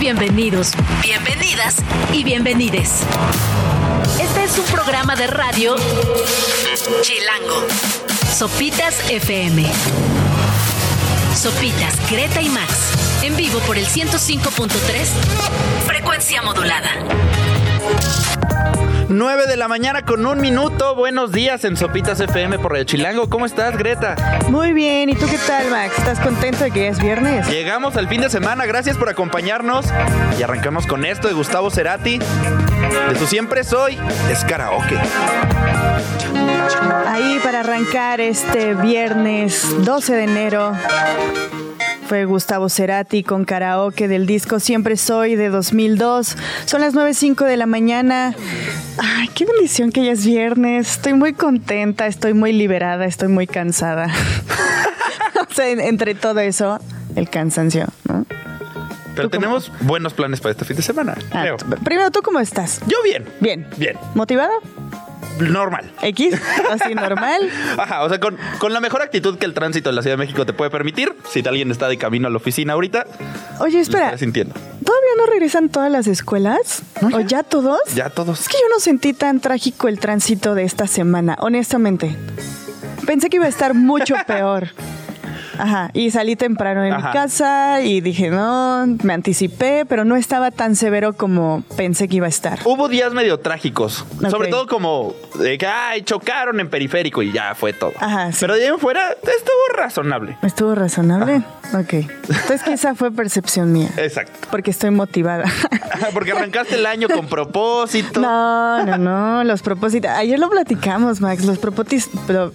bienvenidos, bienvenidas y bienvenides. Este es un programa de radio Chilango. Sopitas FM. Sopitas, Greta y Max. En vivo por el 105.3. Frecuencia modulada. 9 de la mañana con un minuto. Buenos días en Sopitas FM por Radio Chilango. ¿Cómo estás, Greta? Muy bien. ¿Y tú qué tal, Max? ¿Estás contento de que ya es viernes? Llegamos al fin de semana. Gracias por acompañarnos. Y arrancamos con esto de Gustavo Cerati. De su siempre soy, es karaoke. Ahí para arrancar este viernes 12 de enero fue Gustavo Cerati con karaoke del disco Siempre Soy de 2002. Son las 9.05 de la mañana. Ay, qué bendición que ya es viernes. Estoy muy contenta, estoy muy liberada, estoy muy cansada. o sea, entre todo eso, el cansancio, ¿no? Pero tenemos buenos planes para este fin de semana. Ah, primero, ¿tú cómo estás? Yo bien. Bien. Bien. ¿Motivado? Normal. X, así normal. Ajá, o sea, con, la mejor actitud que el tránsito en la Ciudad de México te puede permitir. Si alguien está de camino a la oficina ahorita. Oye, espera. sintiendo. ¿Todavía no regresan todas las escuelas? ¿O ya todos? Ya todos. Es que yo no sentí tan trágico el tránsito de esta semana, honestamente. Pensé que iba a estar mucho peor. Ajá, y salí temprano de mi casa y dije, no, me anticipé, pero no estaba tan severo como pensé que iba a estar. Hubo días medio trágicos, sobre todo como de que, ay, chocaron en periférico y ya fue todo. Ajá, Pero de ahí en fuera estuvo razonable. ¿Estuvo razonable? Ok. Entonces quizá fue percepción mía. Exacto. Porque estoy motivada. Porque arrancaste el año con propósito. No, no, no, los propósitos. Ayer lo platicamos, Max, los propósitos, pero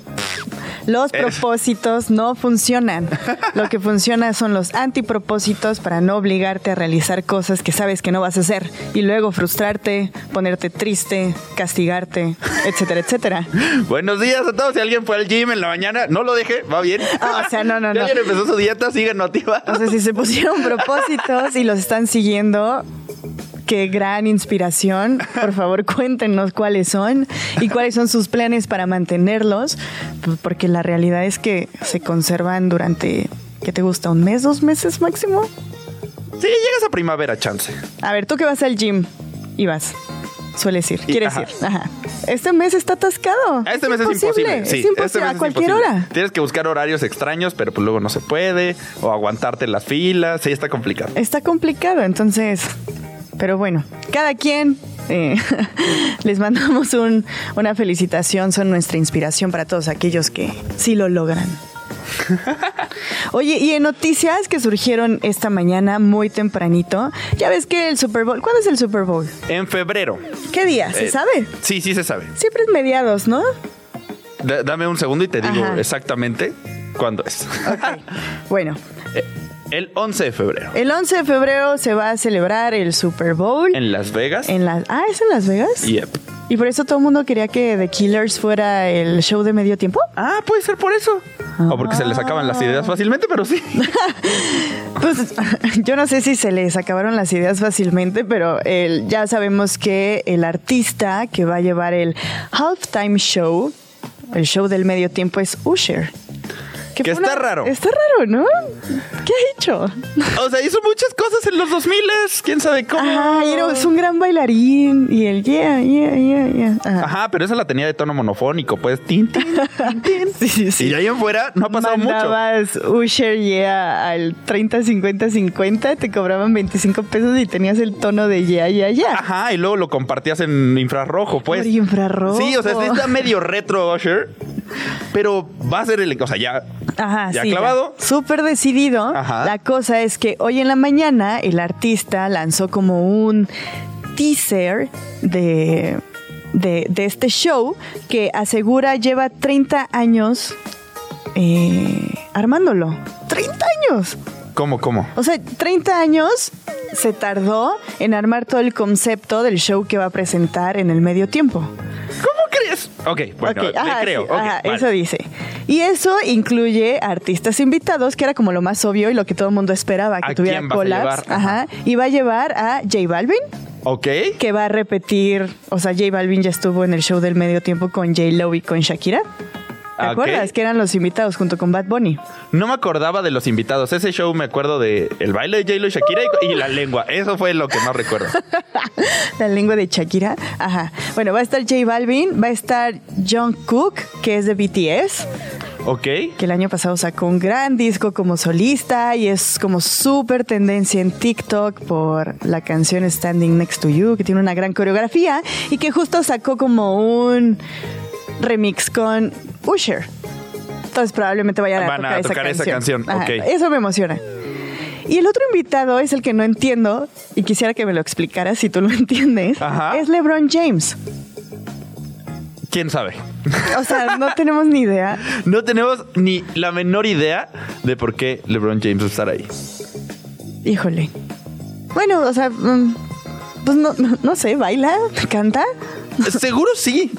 los propósitos no funcionan. Lo que funciona son los antipropósitos para no obligarte a realizar cosas que sabes que no vas a hacer y luego frustrarte, ponerte triste, castigarte, etcétera, etcétera. Buenos días a todos. Si alguien fue al gym en la mañana, no lo deje, va bien. Ah, o sea, no, no, no. Si alguien empezó su dieta, sigue motivados. O sea, si se pusieron propósitos y los están siguiendo, qué gran inspiración. Por favor, cuéntenos cuáles son y cuáles son sus planes para mantenerlos, porque la realidad es que se conservan durante, ¿qué te gusta? ¿Un mes, dos meses máximo? Sí, llegas a primavera, chance. A ver, tú que vas al gym y vas. Sueles ir, quieres ir. Ajá. Este mes está atascado. Este mes es imposible. Sí, es imposible. Este a cualquier hora. Tienes que buscar horarios extraños, pero pues luego no se puede. O aguantarte las filas. Sí, está complicado. Está complicado. Entonces, pero bueno, cada quien eh, les mandamos una felicitación, son nuestra inspiración para todos aquellos que sí lo logran. Oye, y en noticias que surgieron esta mañana muy tempranito, ya ves que el Super Bowl, ¿cuándo es el Super Bowl? En febrero. ¿Qué día? ¿Se eh, sabe? Sí, sí se sabe. Siempre es mediados, ¿no? dame un segundo y te digo exactamente cuándo es. Bueno. Eh, el 11 de febrero. El 11 de febrero se va a celebrar el Super Bowl. ¿En Las Vegas? En las, ah, ¿es en Las Vegas? Yep. ¿Y por eso todo el mundo quería que The Killers fuera el show de medio tiempo? Ah, puede ser por eso. O porque se les acaban las ideas fácilmente, pero sí. pues yo no sé si se les acabaron las ideas fácilmente, pero el, ya sabemos que el artista que va a llevar el halftime show, el show del medio tiempo, es Usher. Que, está raro. Está raro, ¿no? ¿Qué ha hecho? O sea, hizo muchas cosas en los 2000 quién sabe cómo. Ajá, es un gran bailarín y el yeah, yeah, yeah, yeah. Ajá. pero esa la tenía de tono monofónico, pues tin, tin, tin, Sí, sí, sí. Y ahí en fuera no ha pasado Mandabas mucho. Usher yeah al 30, 50, 50, te cobraban 25 pesos y tenías el tono de yeah, yeah, yeah. Ajá, y luego lo compartías en infrarrojo, pues. Por infrarrojo. Sí, o sea, está medio retro Usher, pero va a ser el, o sea, ya Ajá, ya clavado. Súper decidido. La cosa es que hoy en la mañana el artista lanzó como un teaser de, de, este show que asegura lleva 30 años eh, armándolo. ¡30 años! ¿Cómo, cómo? O sea, 30 años se tardó en armar todo el concepto del show que va a presentar en el medio tiempo. Ok, bueno, le creo. Eso dice. Y eso incluye artistas invitados, que era como lo más obvio y lo que todo el mundo esperaba, que tuviera collabs. Ajá. Y va a llevar a J Balvin. Ok. Que va a repetir, o sea, J Balvin ya estuvo en el show del medio tiempo con J Lo y con Shakira. ¿Te Ah, acuerdas? Que eran los invitados junto con Bad Bunny. No me acordaba de los invitados. Ese show me acuerdo de el baile de J-Lo y Shakira y, y la lengua. Eso fue lo que más recuerdo. La lengua de Shakira. Ajá. Bueno, va a estar J Balvin, va a estar John Cook, que es de BTS, Ok. que el año pasado sacó un gran disco como solista y es como súper tendencia en TikTok por la canción Standing Next to You, que tiene una gran coreografía y que justo sacó como un remix con Usher. Entonces probablemente vayan a Van tocar, a tocar esa canción, Ajá, ok. Eso me emociona. Y el otro invitado es el que no entiendo y quisiera que me lo explicaras si tú lo entiendes. Ajá. Es LeBron James. ¿Quién sabe? O sea, no tenemos ni idea. No tenemos ni la menor idea de por qué LeBron James va a estar ahí. Híjole. Bueno, o sea, mm, pues no, no sé, baila, canta. Seguro sí.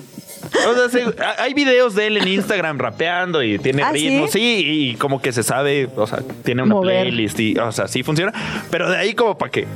O sea, se- hay videos de él en Instagram rapeando y tiene ¿Ah, ritmo, sí? sí, y como que se sabe, o sea, tiene una Mover. playlist y, o sea, sí funciona. Pero de ahí como para que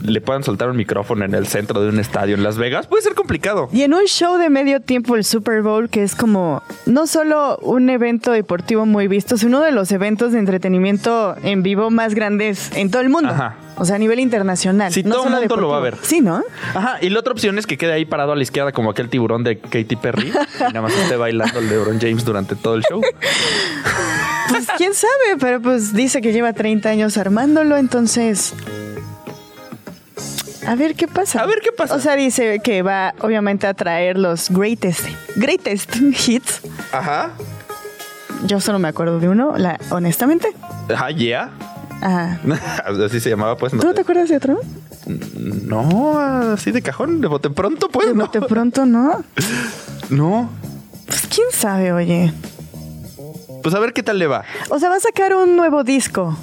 le puedan soltar un micrófono en el centro de un estadio en Las Vegas, puede ser complicado. Y en un show de medio tiempo, el Super Bowl, que es como no solo un evento deportivo muy visto, sino uno de los eventos de entretenimiento en vivo más grandes en todo el mundo. Ajá. O sea, a nivel internacional. Sí, no todo el mundo lo va a ver. Sí, ¿no? Ajá, y la otra opción es que quede ahí parado a la izquierda como aquel tiburón de Katy Perry y nada más esté bailando el LeBron James durante todo el show. Pues quién sabe, pero pues dice que lleva 30 años armándolo, entonces. A ver qué pasa. A ver qué pasa. O sea, dice que va obviamente a traer los greatest, greatest hits. Ajá. Yo solo me acuerdo de uno, la, honestamente. Ajá, yeah. Ajá. Así se llamaba, pues. No, ¿Tú te acuerdas de otro? no, así de cajón, de bote pronto, pues. De No. bote pronto, ¿no? no. Pues quién sabe, oye. Pues a ver qué tal le va. O sea, va a sacar un nuevo disco.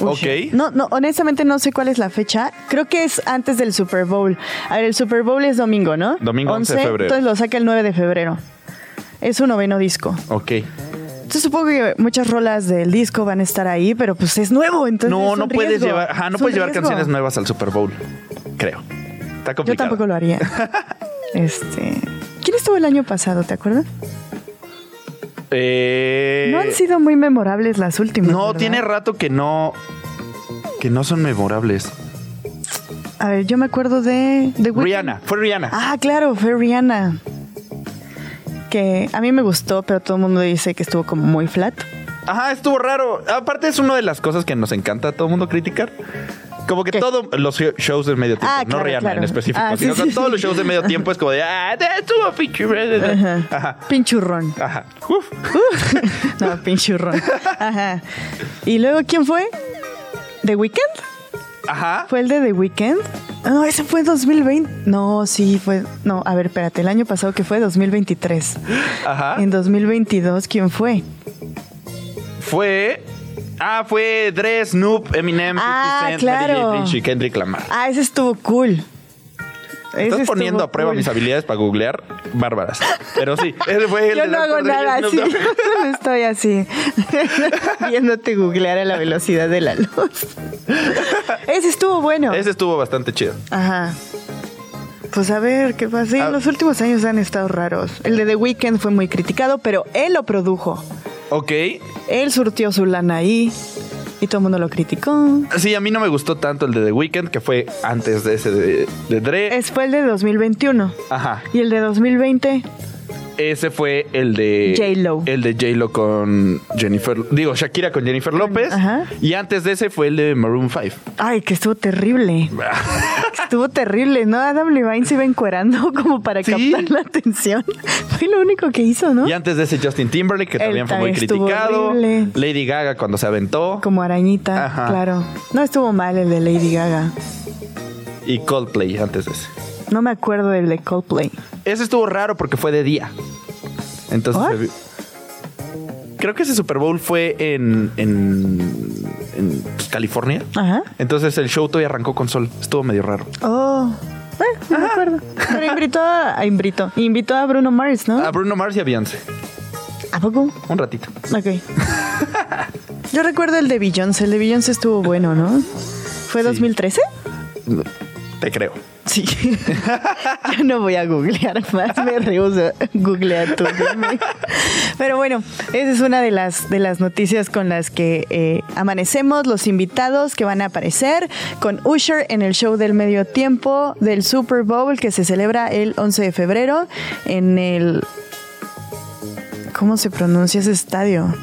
Ok. No, no, honestamente no sé cuál es la fecha. Creo que es antes del Super Bowl. A ver, el Super Bowl es domingo, ¿no? Domingo 11 de febrero. Entonces lo saca el 9 de febrero. Es su noveno disco. Ok. Entonces supongo que muchas rolas del disco van a estar ahí, pero pues es nuevo, entonces No, es no un puedes riesgo. llevar, ajá, no puedes llevar riesgo. canciones nuevas al Super Bowl. Creo. Está complicado. Yo tampoco lo haría. este, ¿quién estuvo el año pasado, te acuerdas? Eh, No han sido muy memorables las últimas. No, ¿verdad? tiene rato que no. Que no son memorables. A ver, yo me acuerdo de, de. Rihanna, fue Rihanna. Ah, claro, fue Rihanna. Que a mí me gustó, pero todo el mundo dice que estuvo como muy flat. Ajá, estuvo raro. Aparte, es una de las cosas que nos encanta a todo el mundo criticar. Como que ¿Qué? todos los shows de medio tiempo, Ah, no claro, Rihanna claro. en específico, Ah, sino sí, con sí, todos los shows de medio tiempo es como de, ah, estuvo. Ajá. Ajá. Pinchurrón. Ajá. Uf. no, pinchurrón. Ajá. ¿Y luego quién fue? ¿The Weeknd? Ajá. ¿Fue el de The Weeknd? No, ese fue 2020. No, sí, fue. No, a ver, espérate, el año pasado que fue 2023. Ajá. En 2022, ¿quién fue? Fue. Ah, fue Dre, Snoop, Eminem, 50 Ah, Cent, claro. Kendrick Lamar. Ah, ese estuvo cool. Estás poniendo a prueba cool. mis habilidades para googlear bárbaras. Pero sí, ese fue el Yo no hago nada así. Dogg. Solo Estoy así. Viéndote googlear a la velocidad de la luz. Ese estuvo bueno. Ese estuvo bastante chido. Ajá. Pues a ver qué pasa. Sí, Ah. los últimos años han estado raros. El de The Weeknd fue muy criticado, pero él lo produjo. Ok. Él surtió su lana ahí y todo el mundo lo criticó. Sí, a mí no me gustó tanto el de The Weeknd, que fue antes de ese de, de Dre. Es fue el de 2021. Ajá. Y el de 2020, Ese fue el de J-Lo. El de J-Lo con Jennifer, digo, Shakira con Jennifer López. Ajá. Y antes de ese fue el de Maroon 5. ay, que estuvo terrible. Estuvo terrible, ¿no? Adam Levine se iba encuerando como para Sí. captar la atención. Fue lo único que hizo, ¿no? y antes de ese Justin Timberlake, que Él también fue muy criticado. horrible. Lady Gaga cuando se aventó. Como arañita, Ajá. claro. No estuvo mal el de Lady Gaga. Y Coldplay antes de ese. No me acuerdo del de Coldplay. Ese estuvo raro porque fue de día. Entonces. Creo que ese Super Bowl fue en, en, en, California. Ajá. Entonces el show todavía arrancó con sol. Estuvo medio raro. Oh, eh, no me acuerdo. Pero invitó a, a- invitó, invitó a Bruno Mars, ¿no? A Bruno Mars y a Beyoncé. ¿A poco? Un ratito. Ok. Yo recuerdo el de Beyoncé. El de Beyoncé estuvo bueno, ¿no? ¿Fue Sí. 2013? Te creo. Sí. Yo no voy a googlear más, me rehuso. Googlea tú. Pero bueno, esa es una de las, de las noticias con las que eh, amanecemos, los invitados que van a aparecer con Usher en el show del medio tiempo del Super Bowl que se celebra el 11 de febrero en el... ¿Cómo se pronuncia ese estadio?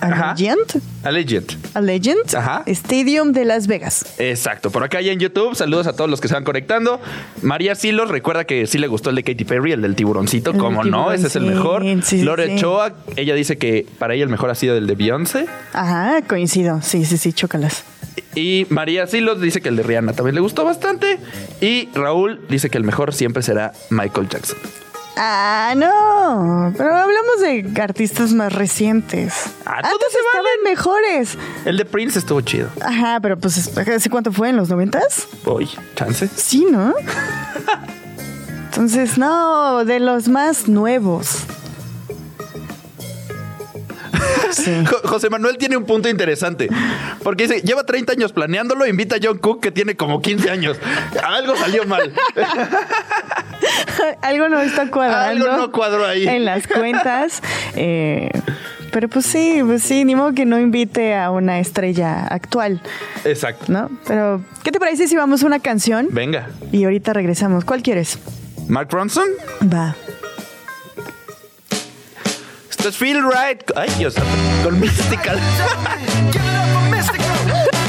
Allegiant. Allegiant. Allegiant Ajá. Stadium de Las Vegas. Exacto, por acá ya en YouTube, saludos a todos los que se van conectando. María Silos, recuerda que sí le gustó el de Katy Perry, el del tiburoncito, ¿cómo no? Ese es el mejor. sí, Lore sí. Ochoa, ella dice que para ella el mejor ha sido el de Beyoncé. Ajá, coincido. Sí, sí, sí, chócalas. Y María Silos dice que el de Rihanna también le gustó bastante. Y Raúl dice que el mejor siempre será Michael Jackson. Ah, no. Pero hablamos de artistas más recientes. Ah, todos Antes se estaban valen. mejores. El de Prince estuvo chido. Ajá, pero pues, ¿hace cuánto fue? ¿En los noventas? Uy, chance. Sí, ¿no? Entonces, no, de los más nuevos. Sí. José Manuel tiene un punto interesante. Porque dice, lleva 30 años planeándolo, invita a John Cook, que tiene como 15 años. Algo salió mal. Algo no está cuadrando. Algo no cuadró ahí. En las cuentas. Eh, pero pues sí, pues sí, ni modo que no invite a una estrella actual, Exacto. ¿no? Pero, ¿qué te parece si vamos a una canción? Venga. Y ahorita regresamos. ¿Cuál quieres? Mark Ronson, Va. esto es Feel Right. Ay, Dios, con Mystical.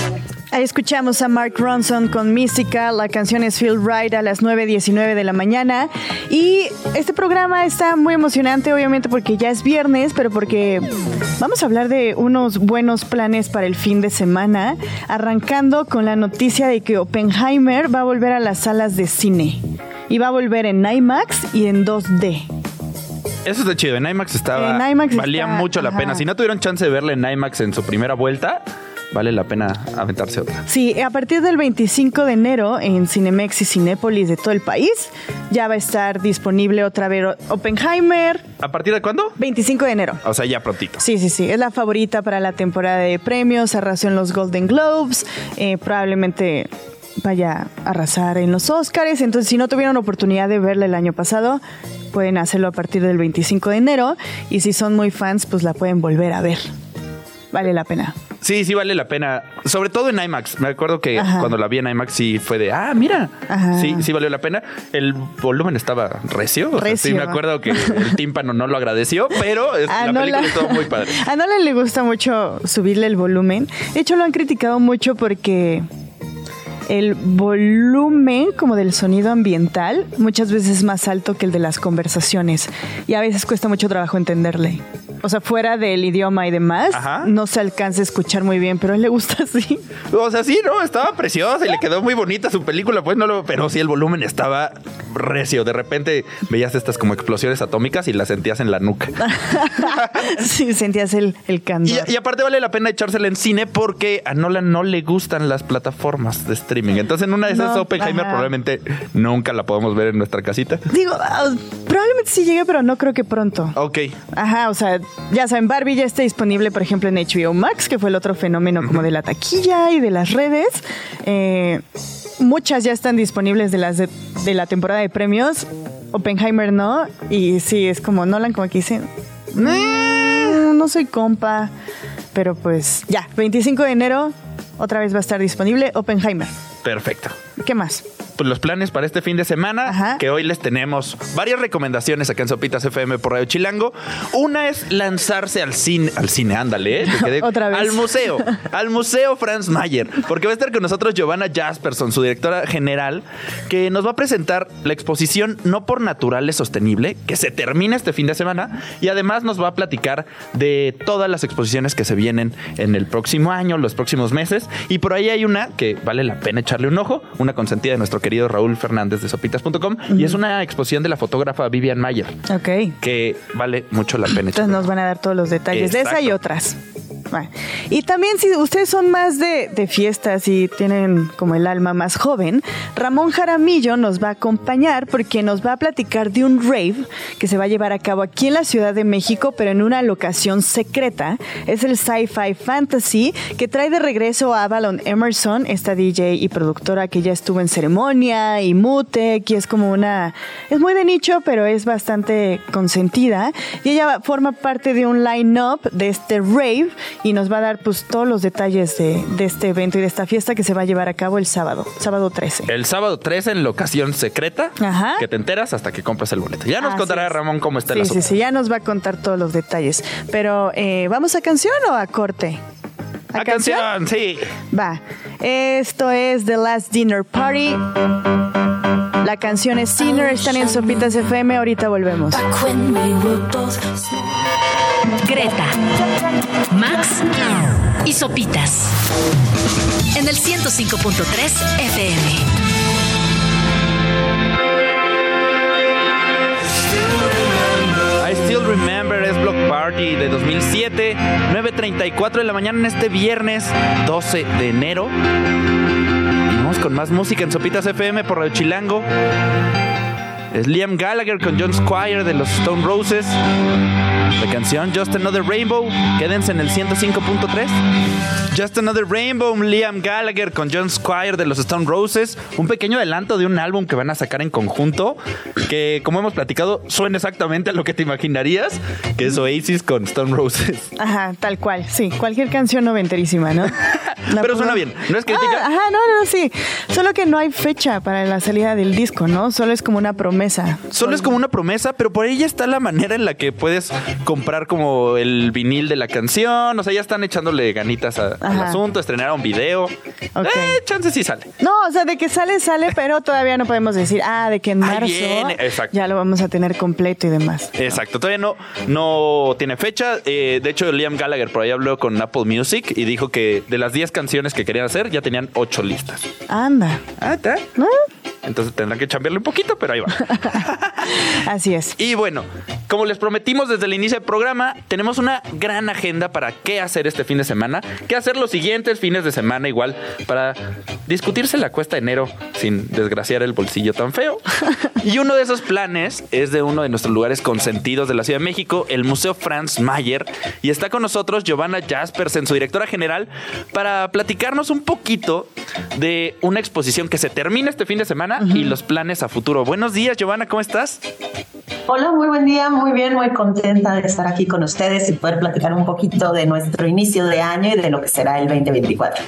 Ahí escuchamos a Mark Ronson con Mística. La canción es Feel Right a las 9.19 de la mañana. Y este programa está muy emocionante, obviamente, porque ya es viernes, pero porque vamos a hablar de unos buenos planes para el fin de semana. Arrancando con la noticia de que Oppenheimer va a volver a las salas de cine. Y va a volver en IMAX y en 2D. Eso está chido. En IMAX estaba. En IMAX valía está- mucho la ajá. pena. Si no tuvieron chance de verla en IMAX en su primera vuelta, vale la pena aventarse otra. Sí, a partir del 25 de enero en Cinemex y Cinépolis de todo el país ya va a estar disponible otra vez Oppenheimer. ¿A partir de cuándo? 25 de enero. O sea, ya prontito. Sí, sí, sí. Es la favorita para la temporada de premios. Arrasó en los Golden Globes. eh, probablemente vaya a arrasar en los Oscars. Entonces, si no tuvieron oportunidad de verla el año pasado, pueden hacerlo a partir del 25 de enero. Y si son muy fans, pues la pueden volver a ver. Vale la pena. Sí, sí vale la pena. Sobre todo en IMAX. Me acuerdo que Ajá. cuando la vi en IMAX sí fue de, ah, mira. Ajá. Sí, sí valió la pena. El volumen estaba recio. O sea, sí, Recio. me acuerdo que el tímpano no lo agradeció, pero es- A la película estuvo muy padre. A Nolan le gusta mucho subirle el volumen. De hecho, lo han criticado mucho porque el volumen como del sonido ambiental muchas veces es más alto que el de las conversaciones y a veces cuesta mucho trabajo entenderle. O sea, fuera del idioma y demás, Ajá. no se alcanza a escuchar muy bien, pero a él le gusta así. O sea, sí, no, estaba preciosa y le quedó muy bonita su película, pues no lo, pero sí el volumen estaba recio. De repente veías estas como explosiones atómicas y las sentías en la nuca. sí, sentías el, el candor. Y, y aparte vale la pena echársela en cine porque a Nolan no le gustan las plataformas de streaming. Entonces en una de esas No, Oppenheimer ajá. probablemente nunca la podemos ver en nuestra casita. Digo, ah, probablemente sí llegue, pero no creo que pronto. Ok. Ajá, o sea, ya saben, Barbie ya está disponible, por ejemplo, en HBO Max, que fue el otro fenómeno como de la taquilla y de las redes. Eh, muchas ya están disponibles de las de, de la temporada de premios. Oppenheimer no. Y sí, es como Nolan, como que dicen, "Mm, no soy compa. Pero pues ya, 25 de enero, otra vez va a estar disponible Oppenheimer. Perfecto. ¿Qué más? Pues los planes para este fin de semana, Ajá. que hoy les tenemos varias recomendaciones acá en Sopitas FM por Radio Chilango. Una es lanzarse al cine, al cine, ándale, ¿eh? Quedé- Otra vez. al museo, al museo Franz Mayer, porque va a estar con nosotros Giovanna Jasperson, su directora general, que nos va a presentar la exposición No por Naturales Sostenible, que se termina este fin de semana, y además nos va a platicar de todas las exposiciones que se vienen en el próximo año, los próximos meses, y por ahí hay una que vale la pena echarle un ojo, una consentida de nuestro querido Raúl Fernández de sopitas.com, y es una exposición de la fotógrafa Vivian Mayer, Ok. que vale mucho la pena Entonces nos van a dar todos los detalles de esa y otras. Y también si ustedes son más de, fiestas y tienen como el alma más joven, Ramón Jaramillo nos va a acompañar porque nos va a platicar de un rave que se va a llevar a cabo aquí en la Ciudad de México, pero en una locación secreta. Es el Sci-Fi Fantasy que trae de regreso a Avalon Emerson, esta DJ y productora que ya estuvo en ceremonia y Mute, que es como una... es muy de nicho, pero es bastante consentida. Y ella forma parte de un line-up de este rave y nos va a dar pues todos los detalles de, de, este evento y de esta fiesta que se va a llevar a cabo el sábado, sábado 13. El sábado 13 en locación secreta, Ajá. que te enteras hasta que compras el boleto. Ya nos Así contará es. Ramón cómo está Sí, el sí, asunto. sí, ya nos va a contar todos los detalles. Pero, eh, ¿vamos a canción o a corte? A canción, sí. Va. Esto es The Last Dinner Party. La canción es Sinner. Están en Sopitas FM. Ahorita volvemos. Greta, Max y Sopitas. En el 105.3 FM. I Still Remember es Block Party de 2007, 9.34 de la mañana en este viernes 12 de enero. Vamos con más música en Sopitas FM por Radio Chilango. Es Liam Gallagher con John Squire de los Stone Roses. La canción Just Another Rainbow. Quédense en el 105.3. Just Another Rainbow, Liam Gallagher con John Squire de los Stone Roses. Un pequeño adelanto de un álbum que van a sacar en conjunto. Que, como hemos platicado, suena exactamente a lo que te imaginarías. Que es Oasis con Stone Roses. Ajá, tal cual. Sí, cualquier canción noventerísima, ¿no? Pero suena bien. ¿No es crítica? Ah, ajá, no, no, sí. Solo que no hay fecha para la salida del disco, ¿no? Solo es como una promesa. Solo es como una promesa, pero por ahí ya está la manera en la que puedes comprar como el vinil de la canción. O sea, ya están echándole ganitas a- al asunto, estrenar un video. Eh, chance sí sale. No, o sea, de que sale, sale, pero todavía no podemos decir, ah, de que en marzo ya lo vamos a tener completo y demás. Exacto, todavía no, no tiene fecha. Eh, de hecho, Liam Gallagher por ahí habló con Apple Music y dijo que de las 10 canciones que querían hacer, ya tenían 8 listas. Anda. Ah, ¿está? ¿No? Entonces tendrán que chambearle un poquito, pero ahí va. Así es. Y bueno, como les prometimos desde el inicio del programa, tenemos una gran agenda para qué hacer este fin de semana, qué hacer los siguientes fines de semana igual, para discutirse la cuesta de enero sin desgraciar el bolsillo tan feo. Y uno de esos planes es de uno de nuestros lugares consentidos de la Ciudad de México, el Museo Franz Mayer, y está con nosotros Giovanna Jaspersen, su directora general, para platicarnos un poquito de una exposición que se termina este fin de semana y los planes a futuro. Buenos días, Giovanna, ¿cómo estás? Hola, muy buen día, muy bien, muy contenta de estar aquí con ustedes y poder platicar un poquito de nuestro inicio de año y de lo que será el 2024.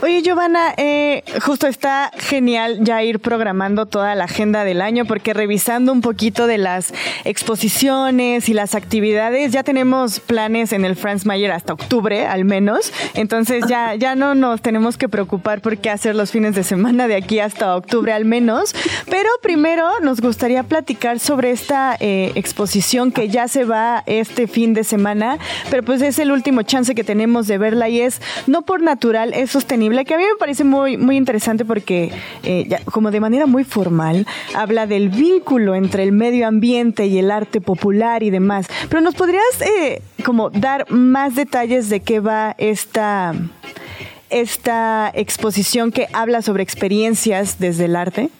Oye, Giovanna, eh, justo está genial ya ir programando toda la agenda del año porque revisando un poquito de las exposiciones y las actividades, ya tenemos planes en el Franz Mayer hasta octubre al menos, entonces ya, ya no nos tenemos que preocupar por qué hacer los fines de semana de aquí hasta octubre al menos, pero primero nos gustaría platicar sobre esta eh, exposición que ya se va este fin de semana, pero pues es el último chance que tenemos de verla y es no por natural, es sostenible, que a mí me parece muy, muy interesante porque eh, como de manera muy formal habla del vínculo entre el medio ambiente y el arte popular y demás. Pero nos podrías eh, como dar más detalles de qué va esta esta exposición que habla sobre experiencias desde el arte?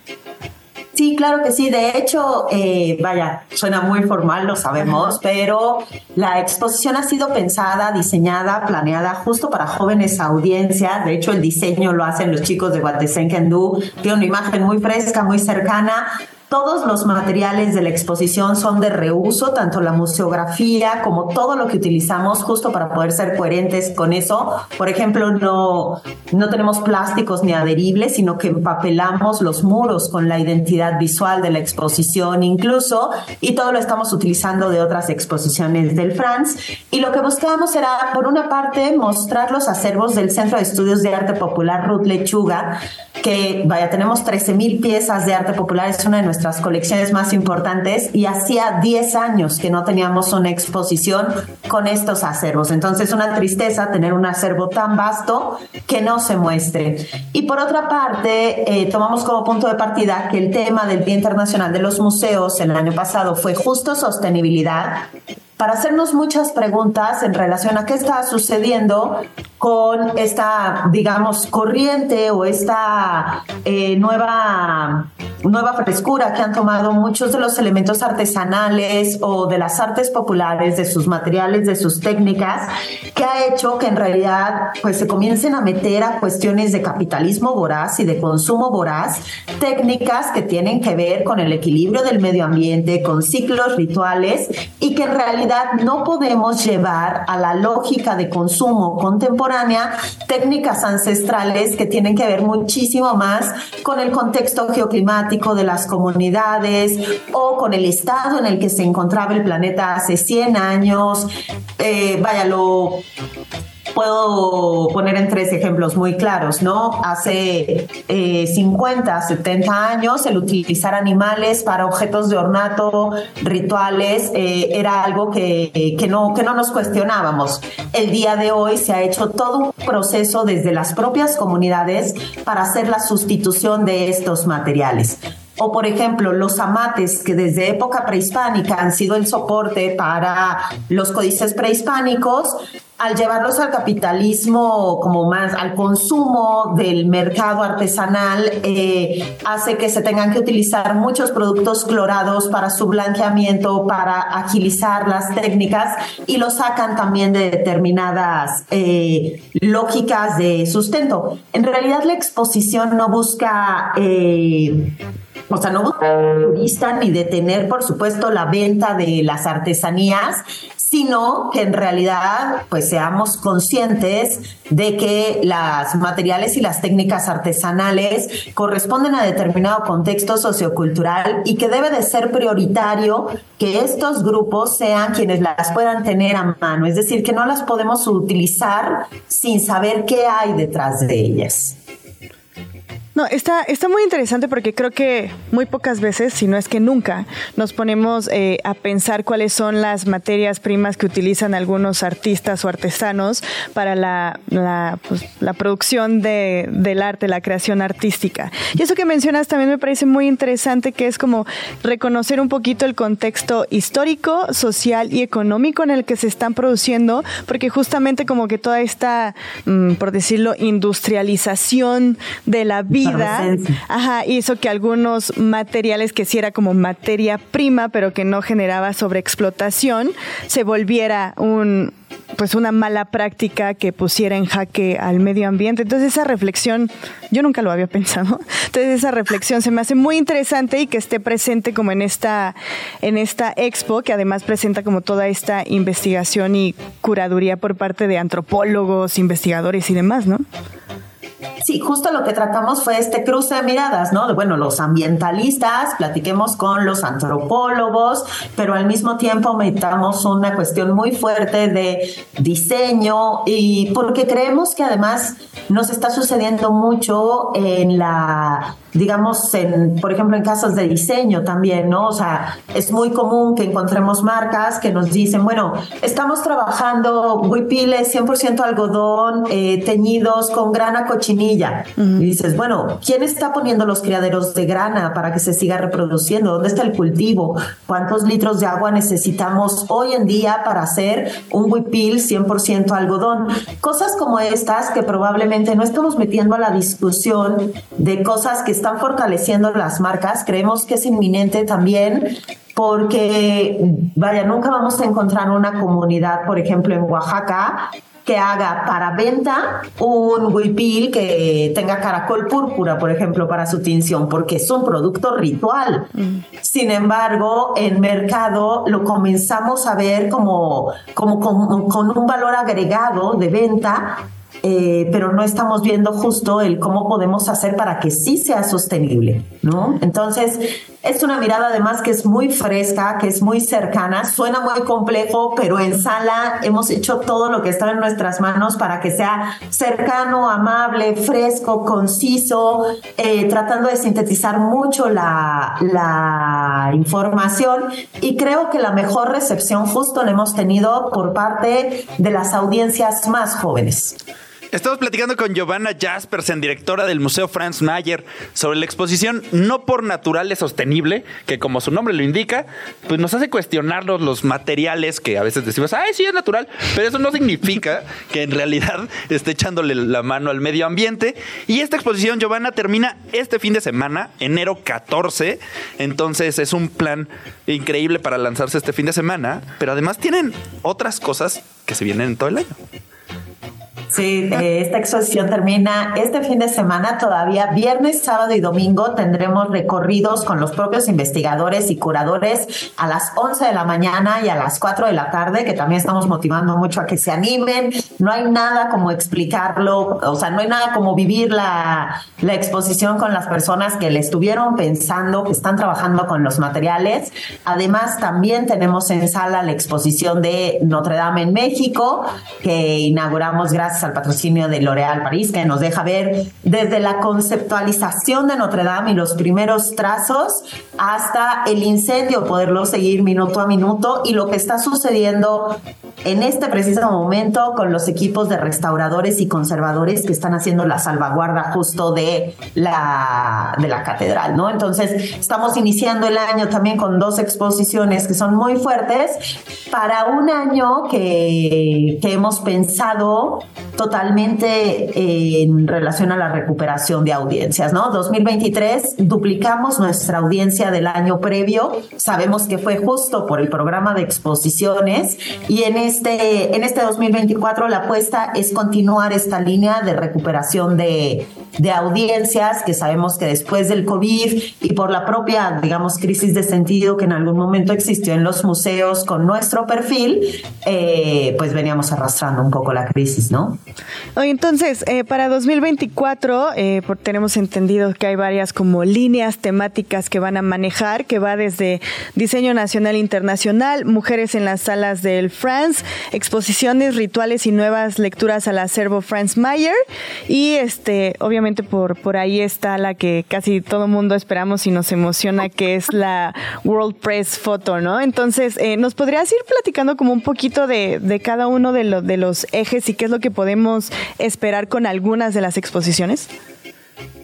Sí, claro que sí. De hecho, eh, vaya, suena muy formal, lo sabemos, pero la exposición ha sido pensada, diseñada, planeada justo para jóvenes audiencias. De hecho, el diseño lo hacen los chicos de Guatesen Kendú. Tiene una imagen muy fresca, muy cercana. Todos los materiales de la exposición son de reuso, tanto la museografía como todo lo que utilizamos justo para poder ser coherentes con eso. Por ejemplo, no, no tenemos plásticos ni adheribles, sino que empapelamos los muros con la identidad visual de la exposición incluso, y todo lo estamos utilizando de otras exposiciones del Franz. Y lo que buscábamos era, por una parte, mostrar los acervos del Centro de Estudios de Arte Popular Ruth Lechuga, que, vaya, tenemos 13 mil piezas de arte popular, es una de nuestras colecciones más importantes y hacía 10 años que no teníamos una exposición con estos acervos. Entonces, una tristeza tener un acervo tan vasto que no se muestre. Y por otra parte, eh, tomamos como punto de partida que el tema del Día Internacional de los Museos el año pasado fue justo sostenibilidad para hacernos muchas preguntas en relación a qué está sucediendo con esta, digamos, corriente o esta eh, nueva, nueva frescura que han tomado muchos de los elementos artesanales o de las artes populares, de sus materiales, de sus técnicas, que ha hecho que en realidad pues se comiencen a meter a cuestiones de capitalismo voraz y de consumo voraz, técnicas que tienen que ver con el equilibrio del medio ambiente, con ciclos rituales y que en realidad no podemos llevar a la lógica de consumo contemporáneo técnicas ancestrales que tienen que ver muchísimo más con el contexto geoclimático de las comunidades o con el estado en el que se encontraba el planeta hace 100 años. Eh, vaya, lo puedo poner en tres ejemplos muy claros, ¿no? Hace 50, eh, 70 años el utilizar animales para objetos de ornato, rituales, eh, era algo que, que, no, que no nos cuestionábamos. El día de hoy se ha hecho todo un proceso desde las propias comunidades para hacer la sustitución de estos materiales. O por ejemplo, los amates que desde época prehispánica han sido el soporte para los códices prehispánicos, al llevarlos al capitalismo como más al consumo del mercado artesanal eh, hace que se tengan que utilizar muchos productos clorados para su blanqueamiento para agilizar las técnicas y lo sacan también de determinadas eh, lógicas de sustento. En realidad la exposición no busca eh, o sea, no busca ni detener, por supuesto, la venta de las artesanías, sino que en realidad pues seamos conscientes de que las materiales y las técnicas artesanales corresponden a determinado contexto sociocultural y que debe de ser prioritario que estos grupos sean quienes las puedan tener a mano, es decir, que no las podemos utilizar sin saber qué hay detrás de ellas. No, está, está muy interesante porque creo que muy pocas veces, si no es que nunca, nos ponemos eh, a pensar cuáles son las materias primas que utilizan algunos artistas o artesanos para la, la, pues, producción de, del arte, la creación artística. Y eso que mencionas también me parece muy interesante, que es como reconocer un poquito el contexto histórico, social y económico en el que se están produciendo, porque justamente como que toda esta, mm, por decirlo, industrialización de la vida, ajá, hizo que algunos materiales que sí era como materia prima, pero que no generaba sobreexplotación, se volviera un, pues una mala práctica que pusiera en jaque al medio ambiente. Entonces esa reflexión, yo nunca lo había pensado. Entonces esa reflexión se me hace muy interesante y que esté presente como en esta, en esta expo, que además presenta como toda esta investigación y curaduría por parte de antropólogos, investigadores y demás, ¿no? Sí, justo lo que tratamos fue este cruce de miradas, ¿no? De, bueno, los ambientalistas, platiquemos con los antropólogos, pero al mismo tiempo metamos una cuestión muy fuerte de diseño y porque creemos que además nos está sucediendo mucho en la digamos, en, por ejemplo, en casos de diseño también, ¿no? O sea, es muy común que encontremos marcas que nos dicen, bueno, estamos trabajando huipiles 100% algodón, eh, teñidos con grana cochinilla. Y dices, bueno, ¿quién está poniendo los criaderos de grana para que se siga reproduciendo? ¿Dónde está el cultivo? ¿Cuántos litros de agua necesitamos hoy en día para hacer un huipil 100% algodón? Cosas como estas que probablemente no estamos metiendo a la discusión de cosas que están fortaleciendo las marcas. Creemos que es inminente también porque, vaya, nunca vamos a encontrar una comunidad, por ejemplo, en Oaxaca, que haga para venta un huipil que tenga caracol púrpura, por ejemplo, para su tinción, porque es un producto ritual. Mm. Sin embargo, en mercado lo comenzamos a ver como, como con un valor agregado de venta eh, pero no estamos viendo justo el cómo podemos hacer para que sí sea sostenible, ¿no? Entonces, es una mirada además que es muy fresca, que es muy cercana, suena muy complejo, pero en sala hemos hecho todo lo que está en nuestras manos para que sea cercano, amable, fresco, conciso, eh, tratando de sintetizar mucho la, información y creo que la mejor recepción justo la hemos tenido por parte de las audiencias más jóvenes. Estamos platicando con Giovanna Jaspersen, directora del Museo Franz Mayer, sobre la exposición No por Naturales Sostenible, que como su nombre lo indica, pues nos hace cuestionarnos los materiales que a veces decimos, ay, sí es natural, pero eso no significa que en realidad esté echándole la mano al medio ambiente. Y esta exposición, Giovanna, termina este fin de semana, enero 14, entonces es un plan increíble para lanzarse este fin de semana, pero además tienen otras cosas que se vienen en todo el año. Sí, eh, esta exposición termina este fin de semana, todavía viernes, sábado y domingo tendremos recorridos con los propios investigadores y curadores a las 11 de la mañana y a las 4 de la tarde, que también estamos motivando mucho a que se animen. No hay nada como explicarlo, o sea, no hay nada como vivir la, la exposición con las personas que le estuvieron pensando, que están trabajando con los materiales. Además, también tenemos en sala la exposición de Notre Dame en México, que inauguramos gracias al patrocinio de L'Oréal París, que nos deja ver desde la conceptualización de Notre Dame y los primeros trazos hasta el incendio, poderlo seguir minuto a minuto y lo que está sucediendo en este preciso momento con los equipos de restauradores y conservadores que están haciendo la salvaguarda justo de la, de la catedral, ¿no? Entonces, estamos iniciando el año también con dos exposiciones que son muy fuertes para un año que, que hemos pensado totalmente en relación a la recuperación de audiencias, ¿no? 2023 duplicamos nuestra audiencia del año previo, sabemos que fue justo por el programa de exposiciones y en este, en este 2024 la apuesta es continuar esta línea de recuperación de, de audiencias que sabemos que después del COVID y por la propia, digamos, crisis de sentido que en algún momento existió en los museos con nuestro perfil, eh, pues veníamos arrastrando un poco la crisis, ¿no? entonces, eh, para 2024 eh, tenemos entendido que hay varias como líneas temáticas que van a manejar, que va desde diseño nacional e internacional, mujeres en las salas del France, exposiciones, rituales y nuevas lecturas al acervo Franz Mayer y este, obviamente por, por ahí está la que casi todo mundo esperamos y nos emociona, que es la World Press Photo, ¿no? Entonces, eh, ¿nos podrías ir platicando como un poquito de, de cada uno de, de los ejes y qué es lo que podemos esperar con algunas de las exposiciones?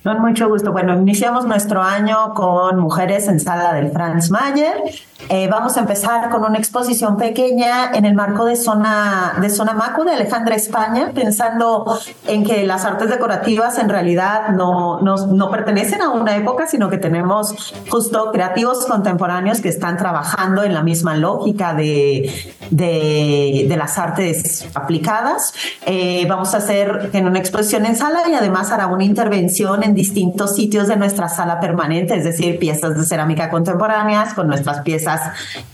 Con mucho gusto. Bueno, iniciamos nuestro año con Mujeres en Sala del Franz Mayer. Eh, vamos a empezar con una exposición pequeña en el marco de Zona, de zona Macu de Alejandra España, pensando en que las artes decorativas en realidad no, no, no pertenecen a una época, sino que tenemos justo creativos contemporáneos que están trabajando en la misma lógica de, de, de las artes aplicadas. Eh, vamos a hacer en una exposición en sala y además hará una intervención en distintos sitios de nuestra sala permanente, es decir, piezas de cerámica contemporáneas con nuestras piezas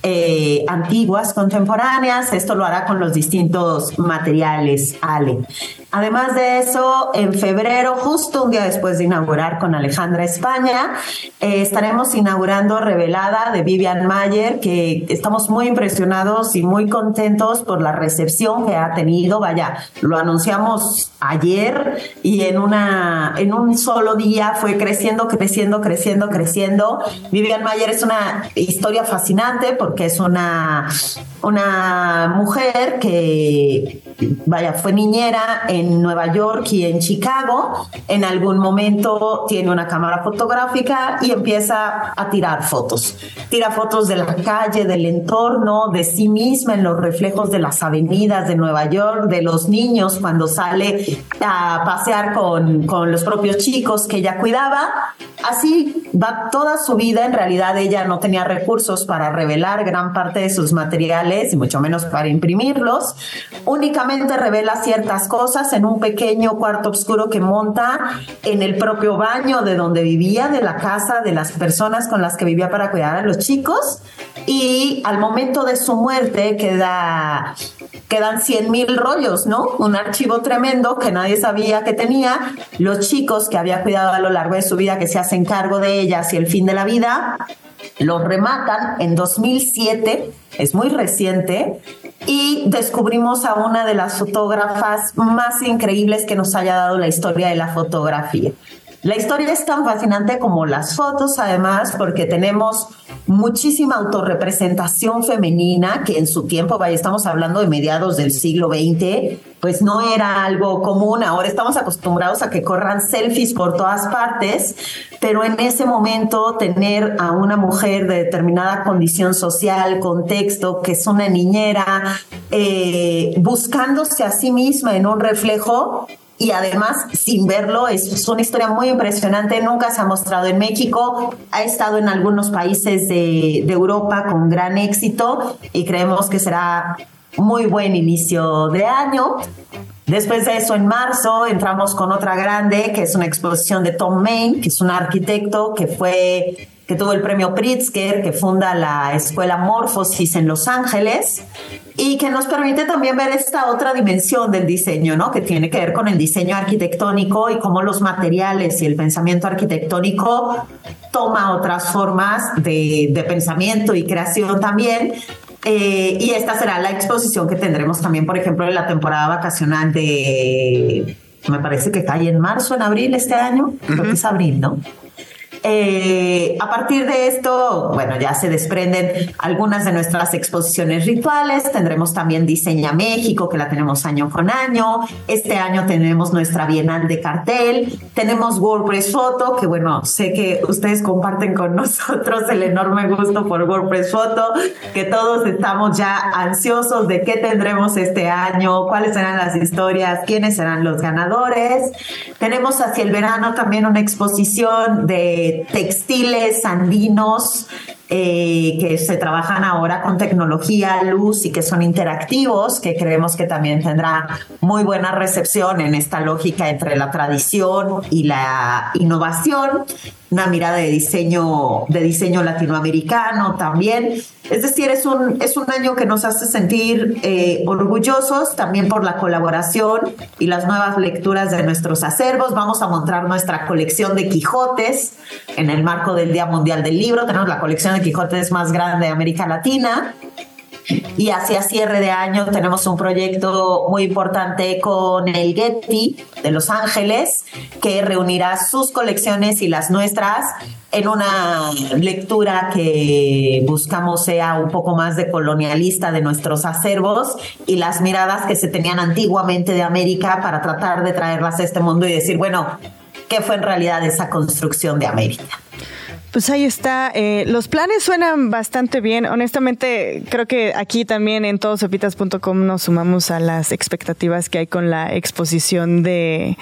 eh, antiguas contemporáneas. Esto lo hará con los distintos materiales Ale. Además de eso, en febrero, justo un día después de inaugurar con Alejandra España, eh, estaremos inaugurando Revelada de Vivian Mayer, que estamos muy impresionados y muy contentos por la recepción que ha tenido. Vaya, lo anunciamos ayer y en, una, en un solo día fue creciendo, creciendo, creciendo, creciendo. Vivian Mayer es una historia fascinante porque es una, una mujer que, vaya, fue niñera en Nueva York y en Chicago, en algún momento tiene una cámara fotográfica y empieza a tirar fotos. Tira fotos de la calle, del entorno, de sí misma en los reflejos de las avenidas de Nueva York, de los niños cuando sale a pasear con, con los propios chicos que ella cuidaba. Así va toda su vida. En realidad ella no tenía recursos para revelar gran parte de sus materiales y mucho menos para imprimirlos. Únicamente revela ciertas cosas en un pequeño cuarto oscuro que monta en el propio baño de donde vivía, de la casa de las personas con las que vivía para cuidar a los chicos. Y al momento de su muerte queda, quedan 100 mil rollos, ¿no? Un archivo tremendo que nadie sabía que tenía. Los chicos que había cuidado a lo largo de su vida, que se hacen cargo de ellas y el fin de la vida, los rematan en 2007, es muy reciente, y descubrimos a una de las fotógrafas más increíbles que nos haya dado la historia de la fotografía. La historia es tan fascinante como las fotos, además, porque tenemos muchísima autorrepresentación femenina que en su tiempo, vaya, estamos hablando de mediados del siglo XX, pues no era algo común. Ahora estamos acostumbrados a que corran selfies por todas partes, pero en ese momento tener a una mujer de determinada condición social, contexto, que es una niñera, eh, buscándose a sí misma en un reflejo, y además sin verlo es, una historia muy impresionante, nunca se ha mostrado en México, ha estado en algunos países de, de Europa con gran éxito y creemos que será muy buen inicio de año. Después de eso, en marzo, entramos con otra grande, que es una exposición de Tom Main, que es un arquitecto que fue que tuvo el premio Pritzker, que funda la escuela Morphosis en Los Ángeles y que nos permite también ver esta otra dimensión del diseño, ¿no? Que tiene que ver con el diseño arquitectónico y cómo los materiales y el pensamiento arquitectónico toma otras formas de, de pensamiento y creación también eh, y esta será la exposición que tendremos también, por ejemplo, en la temporada vacacional de, me parece que cae en marzo, en abril este año, creo que es abril, ¿no? Eh, a partir de esto, bueno, ya se desprenden algunas de nuestras exposiciones rituales. Tendremos también Diseña México, que la tenemos año con año. Este año tenemos nuestra Bienal de Cartel. Tenemos WordPress Photo, que bueno, sé que ustedes comparten con nosotros el enorme gusto por WordPress Photo, que todos estamos ya ansiosos de qué tendremos este año, cuáles serán las historias, quiénes serán los ganadores. Tenemos hacia el verano también una exposición de textiles andinos eh, que se trabajan ahora con tecnología, luz y que son interactivos, que creemos que también tendrá muy buena recepción en esta lógica entre la tradición y la innovación una mirada de diseño, de diseño latinoamericano también. Es decir, es un, es un año que nos hace sentir eh, orgullosos también por la colaboración y las nuevas lecturas de nuestros acervos. Vamos a mostrar nuestra colección de Quijotes en el marco del Día Mundial del Libro. Tenemos la colección de Quijotes más grande de América Latina. Y hacia cierre de año tenemos un proyecto muy importante con el Getty de Los Ángeles, que reunirá sus colecciones y las nuestras en una lectura que buscamos sea un poco más de colonialista de nuestros acervos y las miradas que se tenían antiguamente de América para tratar de traerlas a este mundo y decir, bueno, ¿qué fue en realidad esa construcción de América? Pues ahí está. Eh, los planes suenan bastante bien. Honestamente, creo que aquí también en todosopitas.com nos sumamos a las expectativas que hay con la exposición de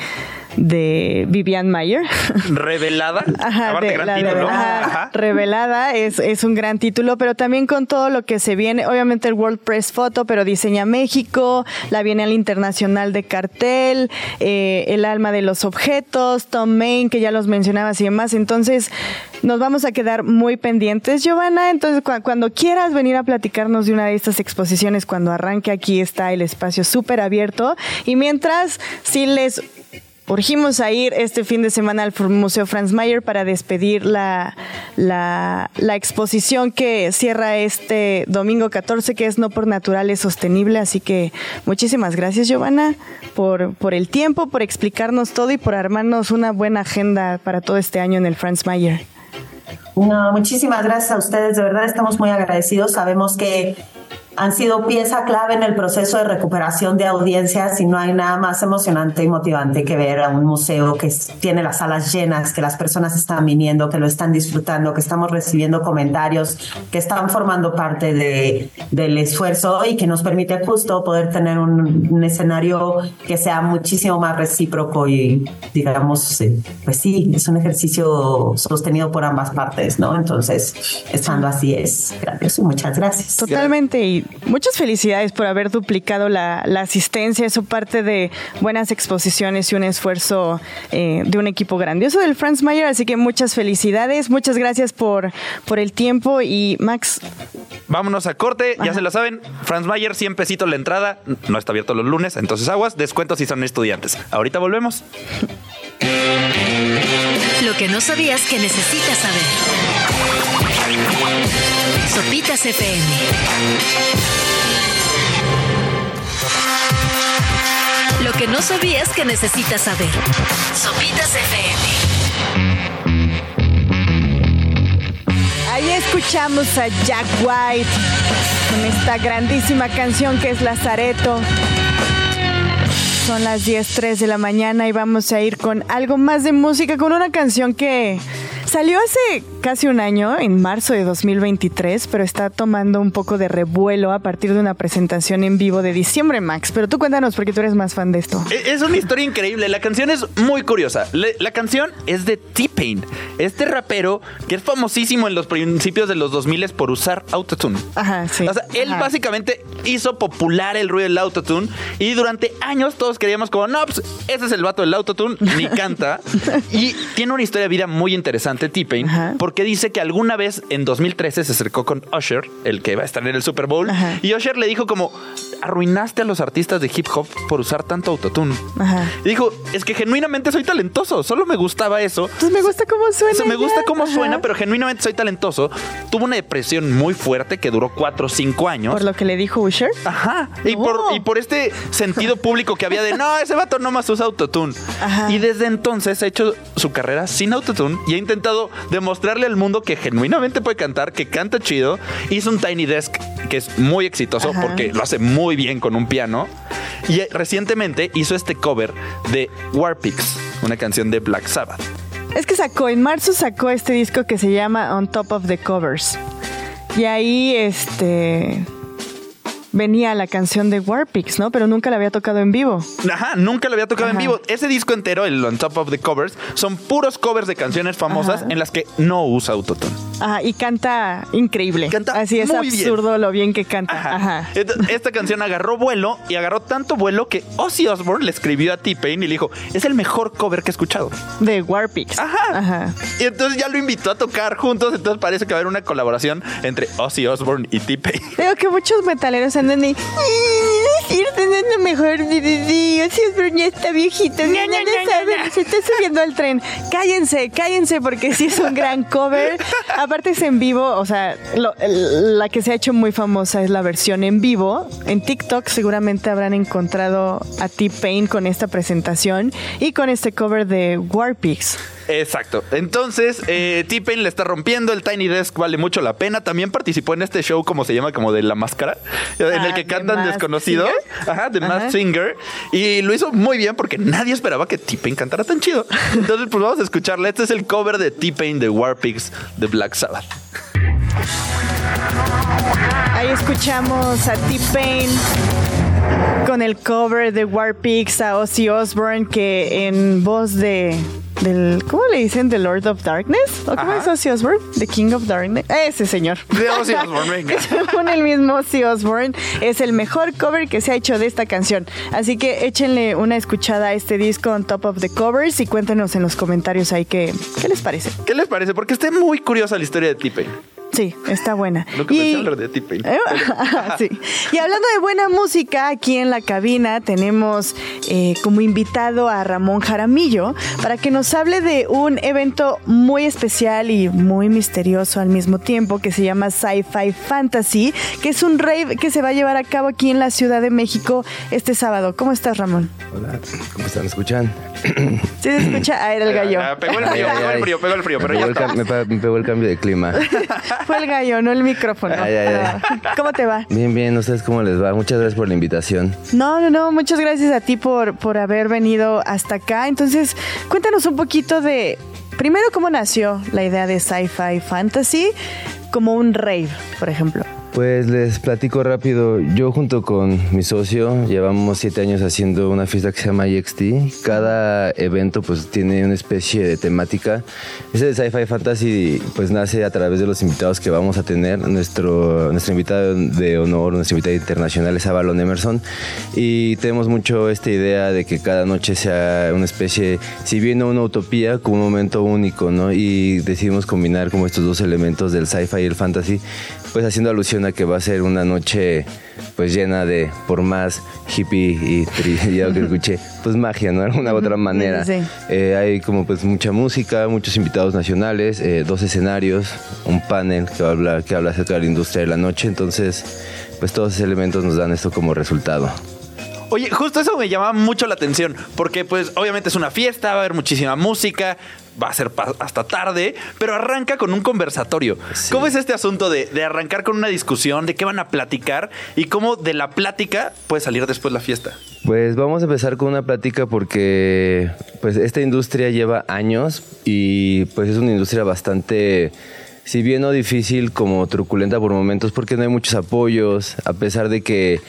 de Vivian Mayer. Revelada. Ajá, Revelada es, es un gran título, pero también con todo lo que se viene, obviamente el World Press Photo, pero Diseña México, la Bienal Internacional de Cartel, eh, El Alma de los Objetos, Tom Main, que ya los mencionabas y demás. Entonces, nos vamos a quedar muy pendientes, Giovanna. Entonces, cuando quieras venir a platicarnos de una de estas exposiciones, cuando arranque aquí está el espacio súper abierto. Y mientras, si les urgimos a ir este fin de semana al Museo Franz Mayer para despedir la, la, exposición que cierra este domingo 14, que es No por Naturales Sostenible. Así que muchísimas gracias, Giovanna, por, por el tiempo, por explicarnos todo y por armarnos una buena agenda para todo este año en el Franz Mayer. No, muchísimas gracias a ustedes, de verdad estamos muy agradecidos. Sabemos que han sido pieza clave en el proceso de recuperación de audiencias y no hay nada más emocionante y motivante que ver a un museo que tiene las salas llenas, que las personas están viniendo, que lo están disfrutando, que estamos recibiendo comentarios, que están formando parte de, del esfuerzo y que nos permite justo poder tener un, un escenario que sea muchísimo más recíproco y digamos, eh, pues sí, es un ejercicio sostenido por ambas partes, ¿no? Entonces, estando así es grandioso. Muchas gracias. Totalmente. Y muchas felicidades por haber duplicado la, asistencia. Eso parte de buenas exposiciones y un esfuerzo eh, de un equipo grandioso del Franz Mayer. Así que muchas felicidades. Muchas gracias por, por el tiempo. Y Max. Vámonos a corte. Ya se lo saben. Franz Mayer, 100 pesitos la entrada. No está abierto los lunes. Entonces aguas. Descuentos si son estudiantes. Ahorita volvemos. Lo que no sabías que necesitas saber. Sopitas FM. Lo que no sabías que necesitas saber. Sopitas FM. Ahí escuchamos a Jack White con esta grandísima canción que es Lazareto. Son las 10.03 de la mañana y vamos a ir con algo más de música, con una canción que Salió hace casi un año, en marzo de 2023, pero está tomando un poco de revuelo a partir de una presentación en vivo de diciembre, Max. Pero tú cuéntanos, porque tú eres más fan de esto. E-, es una historia increíble. La canción es muy curiosa. La canción es de T-Pain, este rapero que es famosísimo en los principios de los 2000 por usar autotune. Ajá, sí. O sea, él básicamente hizo popular el ruido del autotune y durante años todos creíamos como, no, pues ese es el vato del autotune, ni canta. y tiene una historia de vida muy interesante T-Pain, porque dice que alguna vez en 2013 se acercó con Usher, el que va a estar en el Super Bowl, y Usher le dijo como, arruinaste a los artistas de hip hop por usar tanto autotune. Y dijo, es que genuinamente soy talentoso, solo me gustaba eso. Entonces me gusta cómo suena. me gusta cómo suena, pero genuinamente soy talentoso. Tuvo una depresión muy fuerte que duró 4 o 5 años. Por lo que le dijo Usher. Ajá. Y, por, y por este sentido público que había de, no, ese vato no más usa autotune. Y desde entonces ha hecho su carrera sin autotune y ha intentado demostrarle al mundo que genuinamente puede cantar, que canta chido. Hizo un Tiny Desk que es muy exitoso porque lo hace muy bien con un piano. Y recientemente hizo este cover de Warpix, una canción de Black Sabbath. Es que sacó, en marzo sacó este disco que se llama On Top of the Covers. Y ahí, este venía la canción de Warpix, ¿no? Pero nunca la había tocado en vivo. Ajá, nunca la había tocado en vivo. Ese disco entero, el On Top of the Covers, son puros covers de canciones famosas en las que no usa autotune. Ajá, y canta increíble. Canta Así es absurdo lo bien que canta. Ajá. Esta canción agarró vuelo y agarró tanto vuelo que Ozzy Osbourne le escribió a T-Pain y le dijo, es el mejor cover que he escuchado. De Warpix. Ajá. Ajá. Y entonces ya lo invitó a tocar juntos, entonces parece que va a haber una colaboración entre Ozzy Osbourne y T-Pain. Veo que muchos metaleros andan y... cierto, no es lo mejor. Ozzy Osbourne ya está viejito. No, no, no, Se está subiendo al tren. Cállense, cállense, porque sí es un gran cover. Aparte es en vivo, o sea, la que se ha hecho muy famosa es la versión en vivo. En TikTok seguramente habrán encontrado a T-Pain con esta presentación y con este cover de Warpix. Exacto. Entonces, eh, T-Pain le está rompiendo. El Tiny Desk vale mucho la pena. También participó en este show, como se llama, como de la máscara, en el ah, que cantan desconocidos. Ajá, de Mask Singer. Y lo hizo muy bien porque nadie esperaba que T-Pain cantara tan chido. Entonces, pues vamos a escucharle. Este es el cover de T-Pain de Warpix de Black Sabbath. Ahí escuchamos a T-Pain con el cover de Warpix a Ozzy Osbourne que en voz de del ¿cómo le dicen? The Lord of Darkness. ¿o cómo es Ozzy Osbourne? The King of Darkness. Ese señor. De Ozzy Osbourne venga. Según el mismo Ozzy Osbourne. Es el mejor cover que se ha hecho de esta canción. Así que échenle una escuchada a este disco on top of the covers y cuéntenos en los comentarios ahí qué, qué les parece. ¿qué les parece? porque esté muy curiosa la historia de Tipe Sí, está buena. y... hablar de T-Pain. sí. Y hablando de buena música, aquí en la cabina tenemos eh, como invitado a Ramón Jaramillo para que nos hable de un evento muy especial y muy misterioso al mismo tiempo que se llama Sci-Fi Fantasy, que es un rave que se va a llevar a cabo aquí en la Ciudad de México este sábado. ¿Cómo estás, Ramón? Hola, ¿cómo están? ¿Me escuchan? Sí, se escucha. Ah, era el gallo. Ah, pegó el frío, pegó el frío, pegó el frío, pero ya está. me, pegó el cambio de clima. Fue el gallo, no el micrófono. Ah, ¿Cómo te va? Bien, bien. ¿Ustedes cómo les va? Muchas gracias por la invitación. No, no, no. Muchas gracias a ti por, por haber venido hasta acá. Entonces, cuéntanos un poquito de, primero, cómo nació la idea de sci-fi fantasy como un rave, por ejemplo. Pues les platico rápido. Yo junto con mi socio llevamos siete años haciendo una fiesta que se llama EXT. Cada evento pues tiene una especie de temática. Ese de Sci-Fi Fantasy pues nace a través de los invitados que vamos a tener. Nuestro, nuestro invitado de honor, nuestro invitado internacional es Avalon Emerson. Y tenemos mucho esta idea de que cada noche sea una especie, si bien no una utopía, como un momento único, ¿no? Y decidimos combinar como estos dos elementos del sci-fi y el fantasy pues haciendo alusión a que va a ser una noche pues llena de, por más hippie y trillado que escuché, pues magia, ¿no? De alguna otra manera. Eh, hay como pues mucha música, muchos invitados nacionales, eh, dos escenarios, un panel que habla, que habla acerca de la industria de la noche, entonces pues todos esos elementos nos dan esto como resultado. Oye, justo eso me llama mucho la atención, porque pues obviamente es una fiesta, va a haber muchísima música, va a ser hasta tarde, pero arranca con un conversatorio. ¿Cómo es este asunto de, de arrancar con una discusión, de qué van a platicar y cómo de la plática puede salir después la fiesta? Pues vamos a empezar con una plática porque pues esta industria lleva años y pues es una industria bastante, si bien no difícil, como truculenta por momentos porque no hay muchos apoyos, a pesar de que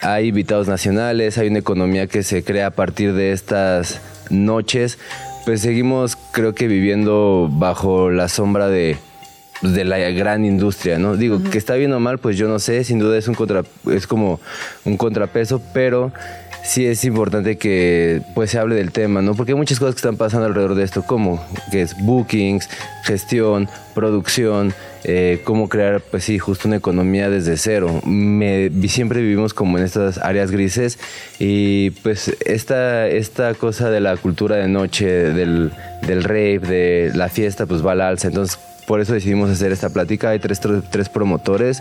hay invitados nacionales, hay una economía que se crea a partir de estas noches, pues seguimos creo que viviendo bajo la sombra de de la gran industria, ¿no? Digo, que está bien o mal, pues yo no sé, sin duda es un contra, es como un contrapeso, pero sí es importante que pues se hable del tema, ¿no? Porque hay muchas cosas que están pasando alrededor de esto, como que es bookings, gestión, producción, eh, cómo crear, pues sí, justo una economía desde cero. Me, siempre vivimos como en estas áreas grises y pues esta, esta cosa de la cultura de noche, del, del rave, de la fiesta, pues va al alza. Entonces, por eso decidimos hacer esta plática. Hay tres, tres, promotores.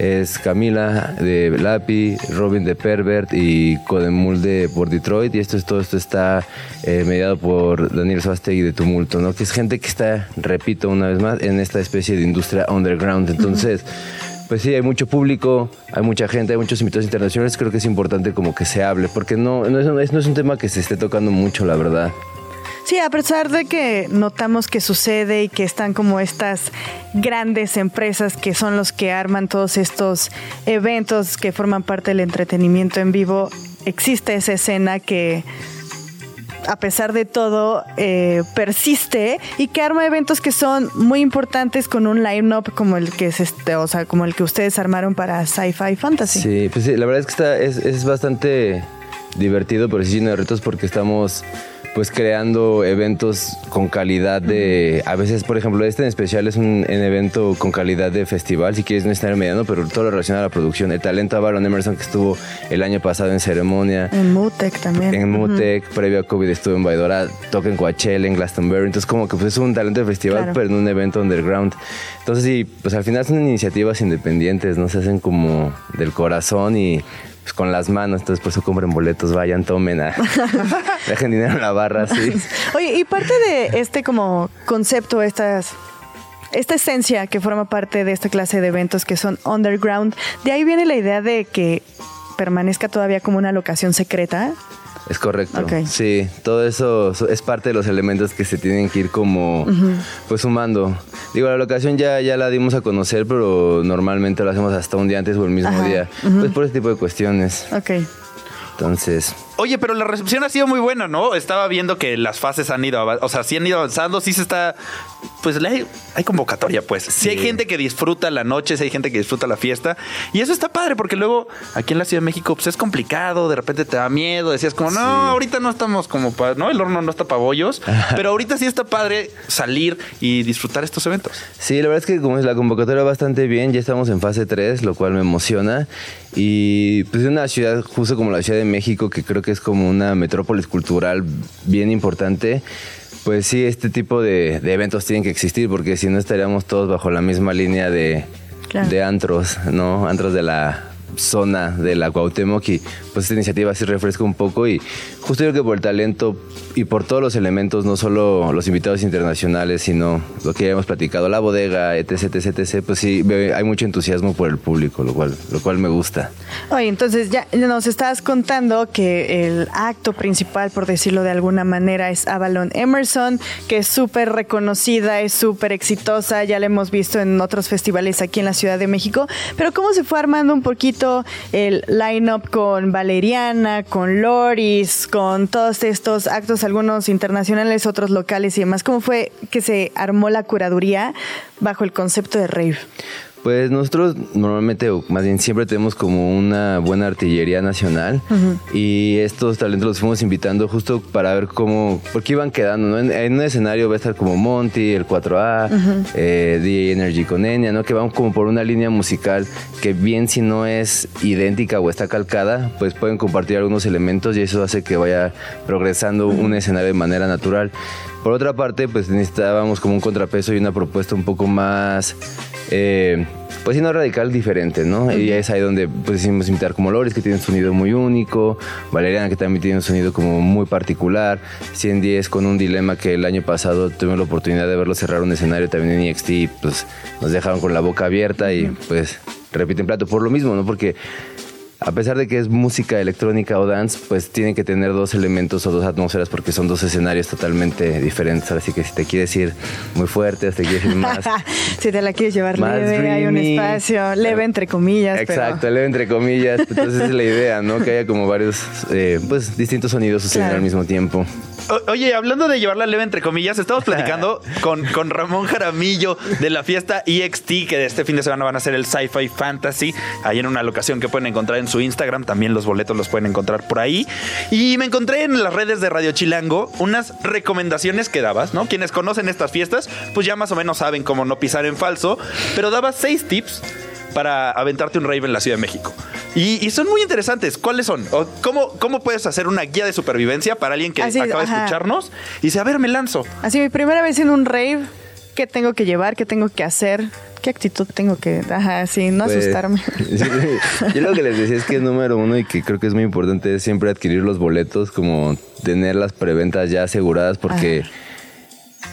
Es Camila de Lapi, Robin de Pervert y Codemul de por Detroit. Y esto es, todo esto está eh, mediado por Daniel Suastegui de Tumulto, ¿no? Que es gente que está, repito una vez más, en esta especie de industria underground. Entonces... Pues sí, hay mucho público, hay mucha gente, hay muchos invitados internacionales. Creo que es importante como que se hable, porque no, no, es, no es un tema que se esté tocando mucho, la verdad. Sí, a pesar de que notamos que sucede y que están como estas grandes empresas que son los que arman todos estos eventos que forman parte del entretenimiento en vivo, existe esa escena que a pesar de todo eh, persiste y que arma eventos que son muy importantes con un line-up como el que es este, o sea, como el que ustedes armaron para Sci-Fi Fantasy. Sí, pues sí, la verdad es que está, es, es bastante divertido, pero sí lleno de retos porque estamos pues creando eventos con calidad de, a veces por ejemplo este en especial es un, un evento con calidad de festival, si quieres no estar mediano, pero todo lo relacionado a la producción, el talento a Baron Emerson que estuvo el año pasado en ceremonia, En Mutec también. en Mutec, previo a COVID estuvo en Baidora, toca en Coachella, en Glastonbury, entonces como que pues es un talento de festival, Claro. pero en un evento underground. Entonces sí, pues al final son iniciativas independientes, no se hacen como del corazón y pues, con las manos, entonces por eso compren boletos, vayan, tomen, a- dejen dinero en la barra, sí. Oye, y parte de este como concepto, estas, esta esencia que forma parte de esta clase de eventos que son underground, de ahí viene la idea de que permanezca todavía como una locación secreta. Es correcto. Ok. Sí, todo eso so- es parte de los elementos que se tienen que ir como pues sumando. Digo, la locación ya, ya la dimos a conocer, pero normalmente lo hacemos hasta un día antes o el mismo Ajá. día. Pues por ese tipo de cuestiones. Ok. Entonces, Oye, pero la recepción ha sido muy buena, ¿no? Estaba viendo que las fases han ido, o sea, sí han ido avanzando, sí se está, pues hay, hay convocatoria, pues. Sí. hay gente que disfruta la noche, sí hay gente que disfruta la fiesta, y eso está padre porque luego aquí en la Ciudad de México, pues es complicado, de repente te da miedo, decías como, no, Sí. ahorita no estamos como para, no, el horno no está para bollos, pero ahorita sí está padre salir y disfrutar estos eventos. sí, la verdad es que como es la convocatoria bastante bien, ya estamos en fase 3, lo cual me emociona. Y pues es una ciudad justo como la Ciudad de México, que creo que es como una metrópolis cultural bien importante. Pues sí, este tipo de, de eventos tienen que existir, porque si no estaríamos todos bajo la misma línea de, Claro. de antros, ¿no? Antros de la zona de la Cuauhtémoc y pues esta iniciativa sí refresca un poco y justo yo creo que por el talento y por todos los elementos, no solo los invitados internacionales, sino lo que ya hemos platicado, la bodega, etc, etc, etc, pues sí, hay mucho entusiasmo por el público, lo cual, lo cual me gusta. Oye, entonces ya nos estabas contando que el acto principal, por decirlo de alguna manera, es Avalon Emerson, que es súper reconocida, es súper exitosa, ya la hemos visto en otros festivales aquí en la Ciudad de México, pero ¿cómo se fue armando un poquito el line-up con Valeriana, con Loris, con todos estos actos, algunos internacionales, otros locales y demás? ¿Cómo fue que se armó la curaduría bajo el concepto de rave? Pues nosotros normalmente, o más bien siempre tenemos como una buena artillería nacional y estos talentos los fuimos invitando justo para ver cómo, porque iban quedando, ¿no? En, en un escenario va a estar como Monty, el 4A, eh, DJ Energy con Enya, ¿no? Que van como por una línea musical que bien si no es idéntica o está calcada, pues pueden compartir algunos elementos y eso hace que vaya progresando un escenario de manera natural. Por otra parte, pues necesitábamos como un contrapeso y una propuesta un poco más eh, pues sí, no radical diferente, ¿no? Y es ahí donde pues decidimos invitar como Loris, que tiene un sonido muy único, Valeriana, que también tiene un sonido como muy particular, 110 con un dilema que el año pasado tuvimos la oportunidad de verlo cerrar un escenario también en EXT, pues nos dejaron con la boca abierta y pues repiten plato por lo mismo, ¿no? Porque a pesar de que es música electrónica o dance, pues tienen que tener dos elementos o dos atmósferas porque son dos escenarios totalmente diferentes. Así que si te quieres ir muy fuerte, si te quieres ir más. si te la quieres llevar leve, hay un espacio leve entre comillas. pero- Exacto, leve entre comillas. Entonces esa es la idea, ¿no? Que haya como varios, eh, pues distintos sonidos sucediendo Claro. al mismo tiempo. O- Oye, hablando de llevarla leve entre comillas, estamos platicando con, con Ramón Jaramillo de la fiesta EXT, que de este fin de semana van a ser el Sci-Fi Fantasy, ahí en una locación que pueden encontrar en su Instagram, también los boletos los pueden encontrar por ahí. Y me encontré en las redes de Radio Chilango unas recomendaciones que dabas, ¿no? Quienes conocen estas fiestas, pues ya más o menos saben cómo no pisar en falso, pero dabas seis tips para aventarte un rave en la Ciudad de México. Y, y son muy interesantes. ¿Cuáles son? O ¿Cómo, ¿Cómo puedes hacer una guía de supervivencia para alguien que Así es, acaba de escucharnos y dice, a ver, me lanzo? Así, mi primera vez en un rave, ¿qué tengo que llevar? ¿Qué tengo que hacer? ¿Qué actitud tengo que...? Ajá, sí, no Pues, asustarme. sí, yo lo que les decía es que número uno y que creo que es muy importante es siempre adquirir los boletos, como tener las preventas ya aseguradas porque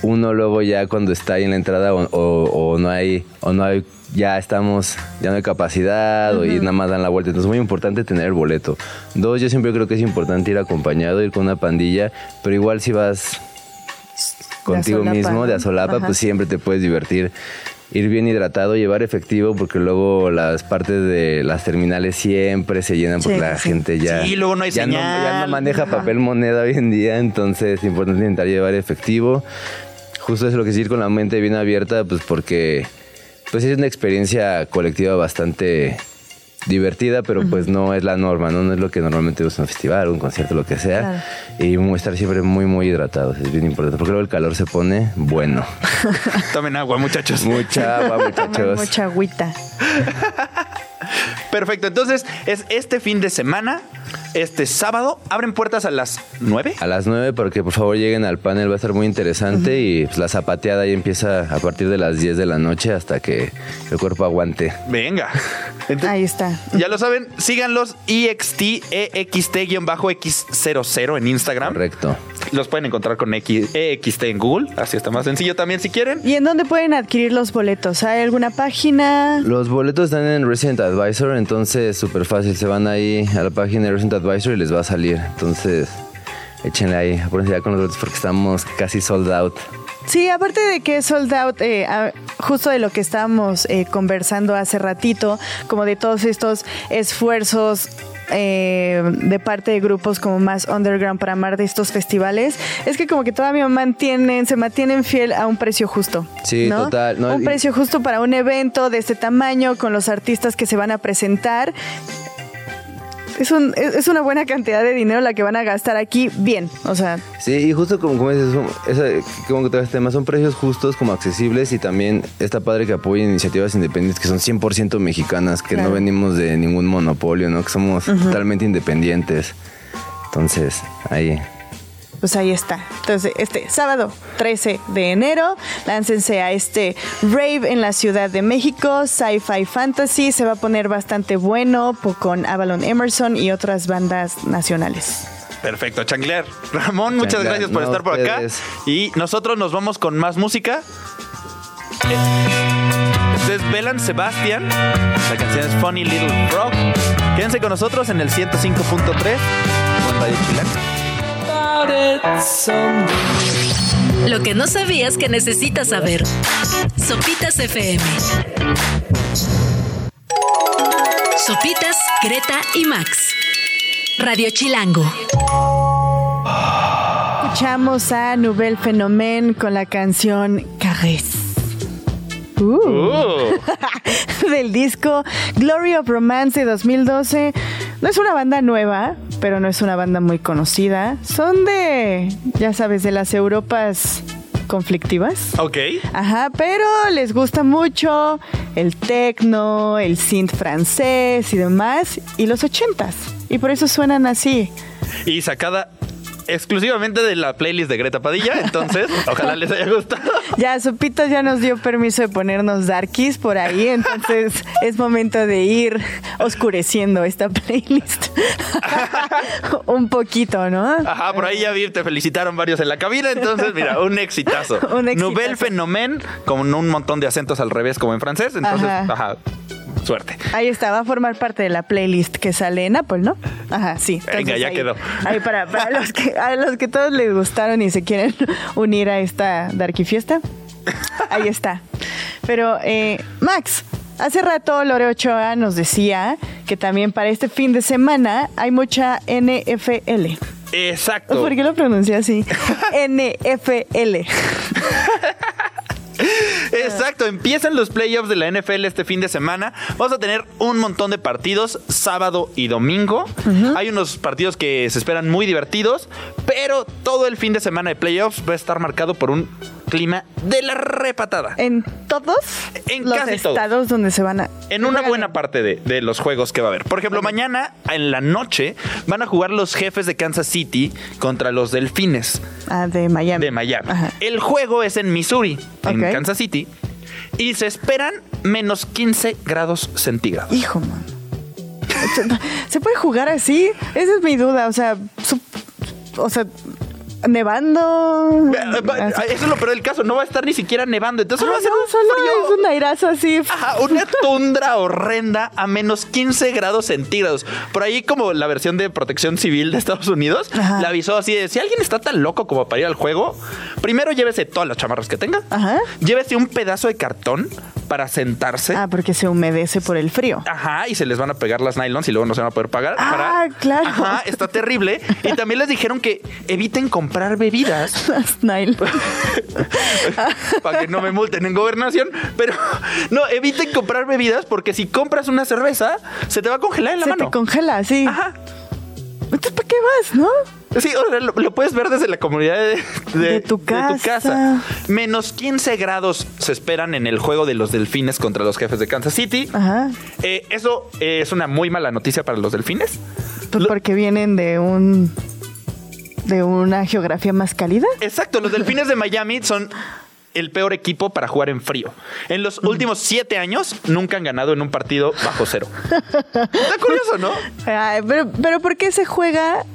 uno luego ya cuando está ahí en la entrada o, o- o no hay o no hay ya estamos ya no hay capacidad o y nada más dan la vuelta entonces es muy importante tener el boleto dos yo siempre creo que es importante ir acompañado ir con una pandilla pero igual si vas contigo mismo de ¿no? a solapa Ajá. pues siempre te puedes divertir ir bien hidratado llevar efectivo porque luego las partes de las terminales siempre se llenan porque Sí, la sí. gente ya Sí, luego no hay ya ya señal. no maneja papel moneda hoy en día entonces es importante intentar llevar efectivo justo es lo que decir con la mente bien abierta pues porque pues es una experiencia colectiva bastante divertida, pero pues no es la norma, ¿no? No es lo que normalmente usa un festival, un concierto, lo que sea. Claro. Y estar siempre muy, muy hidratados, es bien importante, porque luego el calor se pone bueno. Tomen agua, muchachos. Mucha agua, muchachos. mucha agüita. Perfecto. Entonces, es este fin de semana, este sábado, abren puertas a las 9. A las 9, porque por favor lleguen al panel, va a estar muy interesante y pues, la zapateada ahí empieza a partir de las 10 de la noche hasta que el cuerpo aguante. Venga. Entonces, Ahí está. ya lo saben, síganlos E EXT, EXT-X00 en Instagram. Correcto. Los pueden encontrar con X, EXT en Google, así está más sencillo también si quieren. ¿Y en dónde pueden adquirir los boletos? ¿Hay alguna página? Los boletos están en Resident Advisor, entonces súper fácil. Se van ahí a la página de Resident Advisor y les va a salir. Entonces, échenle ahí, apúrense ya con los boletos porque estamos casi sold out. Sí, aparte de que es sold out, eh, justo de lo que estábamos eh, conversando hace ratito, como de todos estos esfuerzos eh, de parte de grupos como más underground para amar de estos festivales, es que como que todavía mantienen, se mantienen fiel a un precio justo. Sí, ¿no? total, no, un precio justo para un evento de este tamaño, con los artistas que se van a presentar. Es, un, es es una buena cantidad de dinero la que van a gastar aquí bien. O sea, Sí, y justo como, como dices, como que todo este tema, son precios justos, como accesibles y también está padre que apoyen iniciativas independientes que son 100% mexicanas, que Claro. no venimos de ningún monopolio, ¿no? Que somos totalmente independientes. Entonces, ahí. Pues ahí está. Entonces, este sábado 13 de enero, láncense a este rave en la Ciudad de México, Sci-Fi Fantasy. Se va a poner bastante bueno con Avalon Emerson y otras bandas nacionales. Perfecto, Changler. Ramón, muchas gracias por no, estar por acá. Y nosotros nos vamos con más música. Este es Belan Sebastian. La canción es Funny Little Frog. Quédense con nosotros en el 105.3 con Radio Chilán. Lo que no sabías que necesitas saber. Sopitas FM. Sopitas, Greta y Max. Radio Chilango. Escuchamos a Nouvelle Phénomène con la canción Caresse. Uh. Uh, del disco Glory of Romance de 2012. No es una banda nueva, pero no es una banda muy conocida. Son de, ya sabes, de las Europas conflictivas. ok. Ajá, pero les gusta mucho el techno, el synth francés y demás, y los ochentas. Y por eso suenan así. Y sacada exclusivamente de la playlist de Greta Padilla. Entonces, ojalá les haya gustado. Ya, Sopitas ya nos dio permiso de ponernos darkies por ahí, entonces es momento de ir oscureciendo esta playlist. Un poquito, ¿no? Ajá, por ahí ya vi, te felicitaron varios en la cabina. Entonces, mira, un exitazo. Un exitazo. Nouvelle Phénomène, con un montón de acentos al revés, como en francés. Entonces, Ajá. ajá, suerte. Ahí está, va a formar parte de la playlist que sale en Apple, ¿no? Ajá, sí. Venga, ya ahí- quedó. Ahí para, para los que, a los que todos les gustaron y se quieren unir a esta Darky Fiesta. Ahí está. Pero, eh, Max, hace rato Lore Ochoa nos decía que también para este fin de semana hay mucha NFL. Exacto. ¿Por qué lo pronuncié así? NFL. Exacto, empiezan los playoffs de la NFL este fin de semana. Vamos a tener un montón de partidos sábado y domingo. Hay unos partidos que se esperan muy divertidos, pero todo el fin de semana de playoffs va a estar marcado por un clima de la repatada. En todos En los casi todos. estados donde se van a... En una juegan buena parte de, de los juegos que va a haber. Por ejemplo, mañana en la noche van a jugar los jefes de Kansas City contra los delfines Ah, de Miami. de Miami. Ajá. El juego es en Missouri, en. Kansas City, y se esperan menos 15 grados centígrados. Hijo, man. ¿Se puede jugar así? Esa es mi duda. O sea, o sea, nevando. Eh, Así. Eso es lo peor del caso, no va a estar ni siquiera nevando, entonces Ah, va a ser no, un solo frío. es un airazo así. Ajá, una tundra horrenda a menos 15 grados centígrados. Por ahí como la versión de protección civil de Estados Unidos Ajá. le avisó así de, si alguien está tan loco como para ir al juego, primero llévese todas las chamarras que tenga, Ajá. llévese un pedazo de cartón para sentarse. Ah, porque se humedece por el frío. Ajá, y se les van a pegar las nylons y luego no se van a poder pagar. Ah, para- claro. Ajá, está terrible. Y también les dijeron que eviten comprar bebidas Las nylon. para que no me multen en gobernación. Pero no, eviten comprar bebidas porque si compras una cerveza, se te va a congelar en la Se mano. te congela, sí. Ajá. Entonces, ¿para qué vas, no? Sí, o sea, lo, lo puedes ver desde la comunidad de, De tu casa. Menos 15 grados se esperan en el juego de los delfines contra los jefes de Kansas City. Ajá. Eh, eso eh, es una muy mala noticia para los delfines. Pues Lo- porque vienen de un. De una geografía más cálida. Exacto, los delfines de Miami son el peor equipo para jugar en frío. En los últimos siete años nunca han ganado en un partido bajo cero. Está curioso, ¿no? Ay, pero, pero ¿por qué se juega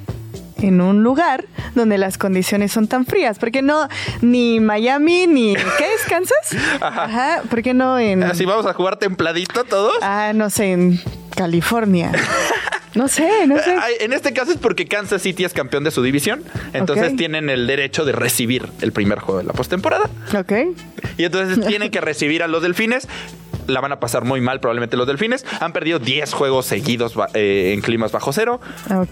en un lugar donde las condiciones son tan frías? ¿Por qué no ni Miami ni qué es Kansas? Ajá. ¿Por qué no en Así vamos a jugar templadito todos. ah no sé en California? No sé, no sé. En este caso es porque Kansas City es campeón de su división, entonces tienen el derecho de recibir el primer juego de la postemporada. Ok. Y entonces tienen que recibir a los delfines. La van a pasar muy mal probablemente los delfines. Han perdido 10 juegos seguidos eh, en climas bajo cero.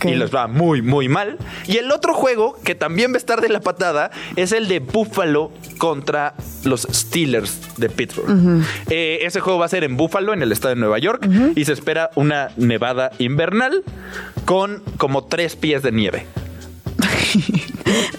Y les va muy, muy mal. Y el otro juego, que también va a estar de la patada, es el de Buffalo contra los Steelers de Pittsburgh. Eh, ese juego va a ser en Buffalo, en el estado de Nueva York. Y se espera una nevada invernal con como tres pies de nieve.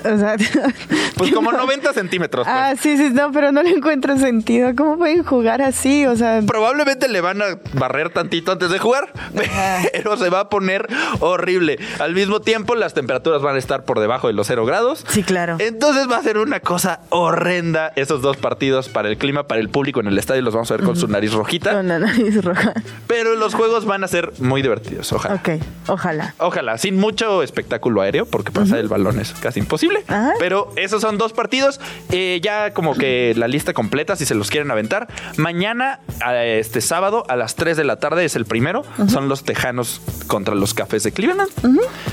O sea, Pues como 90 centímetros. pues. Ah, sí, sí, no, pero no le encuentro sentido. ¿Cómo pueden jugar así? O sea, Probablemente le van a barrer tantito antes de jugar, pero se va a poner horrible. Al mismo tiempo, las temperaturas van a estar por debajo de los cero grados. Sí, claro. Entonces va a ser una cosa horrenda esos dos partidos para el clima, para el público en el estadio. Los vamos a ver con su nariz rojita. con la nariz roja. Pero los juegos van a ser muy divertidos, ojalá. Ok, ojalá. Ojalá, sin mucho espectáculo aéreo, porque pasar el balón es casi imposible. Ajá. Pero esos son dos partidos. Eh, ya como que la lista completa, si se los quieren aventar. Mañana, este sábado, a las 3 de la tarde es el primero. Son los Tejanos contra los Cafés de Cleveland.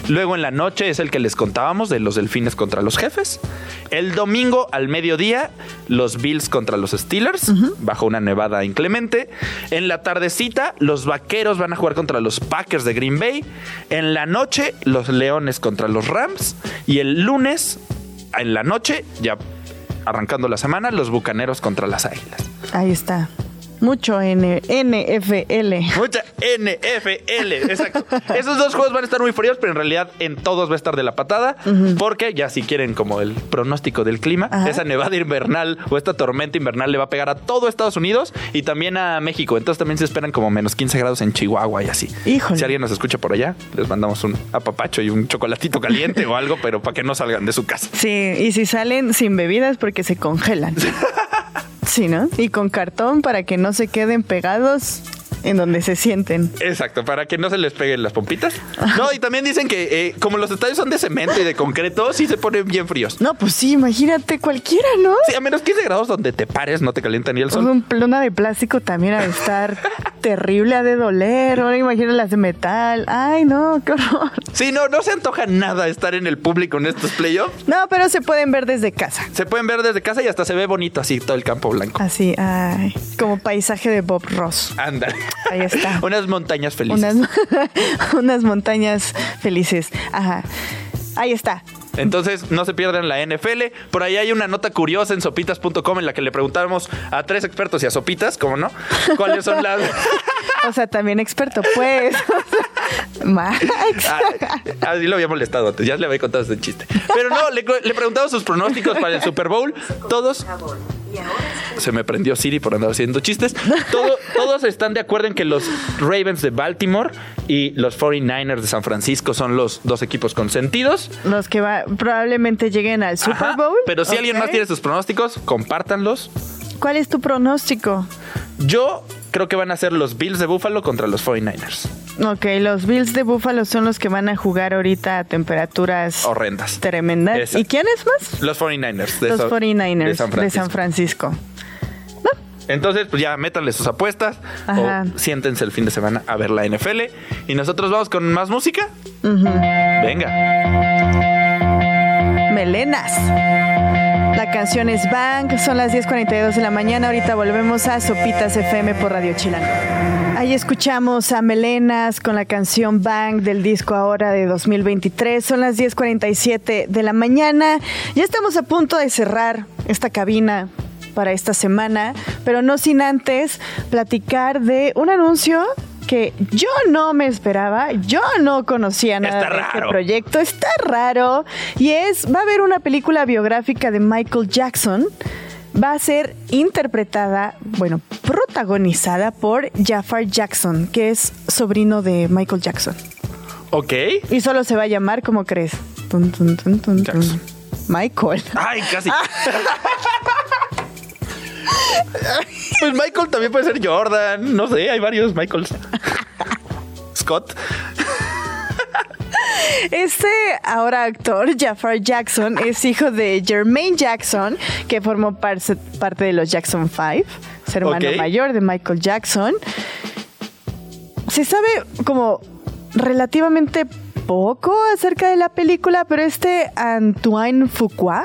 Luego en la noche es el que les contábamos de los Delfines contra los Jefes. El domingo al mediodía, los Bills contra los Steelers, bajo una nevada inclemente. En la tardecita, los Vaqueros van a jugar contra los Packers de Green Bay. En la noche, los Leones contra los Rams. Y el lunes, en la noche, ya arrancando la semana, los Bucaneros contra las Águilas. Ahí está. Mucho N NFL. Mucha NFL, exacto. Esos dos juegos van a estar muy fríos, pero en realidad en todos va a estar de la patada, porque ya si quieren como el pronóstico del clima, Ajá. esa nevada invernal o esta tormenta invernal le va a pegar a todo Estados Unidos y también a México. Entonces también se esperan como menos 15 grados en Chihuahua y así. Híjole. Si alguien nos escucha por allá, les mandamos un apapacho y un chocolatito caliente o algo, pero para que no salgan de su casa. Sí, y si salen sin bebidas porque se congelan. Sí, ¿no? Y con cartón para que no se queden pegados en donde se sienten. Exacto, para que no se les peguen las pompitas. No, y también dicen que eh, como los estadios son de cemento y de concreto, sí se ponen bien fríos. No, pues sí, imagínate cualquiera, ¿no? Sí, a menos 15 grados donde te pares, no te calienta ni el sol. un plona de plástico también ha de estar terrible, ha de doler. Ahora imagina las de metal. Ay, no, qué horror. Sí, no, no se antoja nada estar en el público en estos playoffs. No, pero se pueden ver desde casa. Se pueden ver desde casa y hasta se ve bonito así todo el campo blanco. Así, ay, como paisaje de Bob Ross. Ándale. Ahí está. Unas montañas felices. Unas, unas montañas felices. Ajá. Ahí está. Entonces, no se pierdan la NFL. Por ahí hay una nota curiosa en sopitas.com en la que le preguntamos a tres expertos y a Sopitas, ¿cómo no? ¿Cuáles son las... O sea, también experto, pues. Max. Ah, Así lo había molestado antes, ya le había contado este chiste. Pero no, le, le preguntamos sus pronósticos para el Super Bowl. Todos. Se me prendió Siri por andar haciendo chistes. Todo- todos están de acuerdo en que los Ravens de Baltimore y los 49ers de San Francisco son los dos equipos consentidos. Los que va, probablemente lleguen al Super Ajá, Bowl. Pero si alguien Ok. más tiene sus pronósticos, compártanlos. ¿Cuál es tu pronóstico? Yo creo que van a ser los Bills de Buffalo contra los 49ers. Ok, los Bills de Buffalo son los que van a jugar ahorita a temperaturas Horrendas. tremendas. Exacto. ¿Y quiénes más? Los 49ers de, Los Sa- 49ers de San de San Francisco. Entonces, pues ya métanle sus apuestas Ajá. o siéntense el fin de semana a ver la NFL. Y nosotros vamos con más música. Venga. Melenas. La canción es Bang, son las 10.42 de la mañana. Ahorita volvemos a Sopitas FM por Radio Chilango. Ahí escuchamos a Melenas con la canción Bang del disco ahora de 2023. Son las 10.47 de la mañana. Ya estamos a punto de cerrar esta cabina para esta semana, pero no sin antes platicar de un anuncio que yo no me esperaba, yo no conocía nada Está de este raro. proyecto, está raro y es va a haber una película biográfica de Michael Jackson. Va a ser interpretada, bueno, protagonizada por Jafar Jackson, que es sobrino de Michael Jackson. Ok. Y solo se va a llamar, ¿cómo crees? Tun, tun, tun, tun, tun. Jackson. Michael. Ay, casi. pues Michael también puede ser Jordan. No sé, hay varios Michaels. Scott. Este ahora actor, Jafar Jackson, es hijo de Jermaine Jackson, que formó parce- parte de los Jackson 5, es hermano mayor de Michael Jackson. Se sabe como relativamente poco acerca de la película, pero este Antoine Fuqua,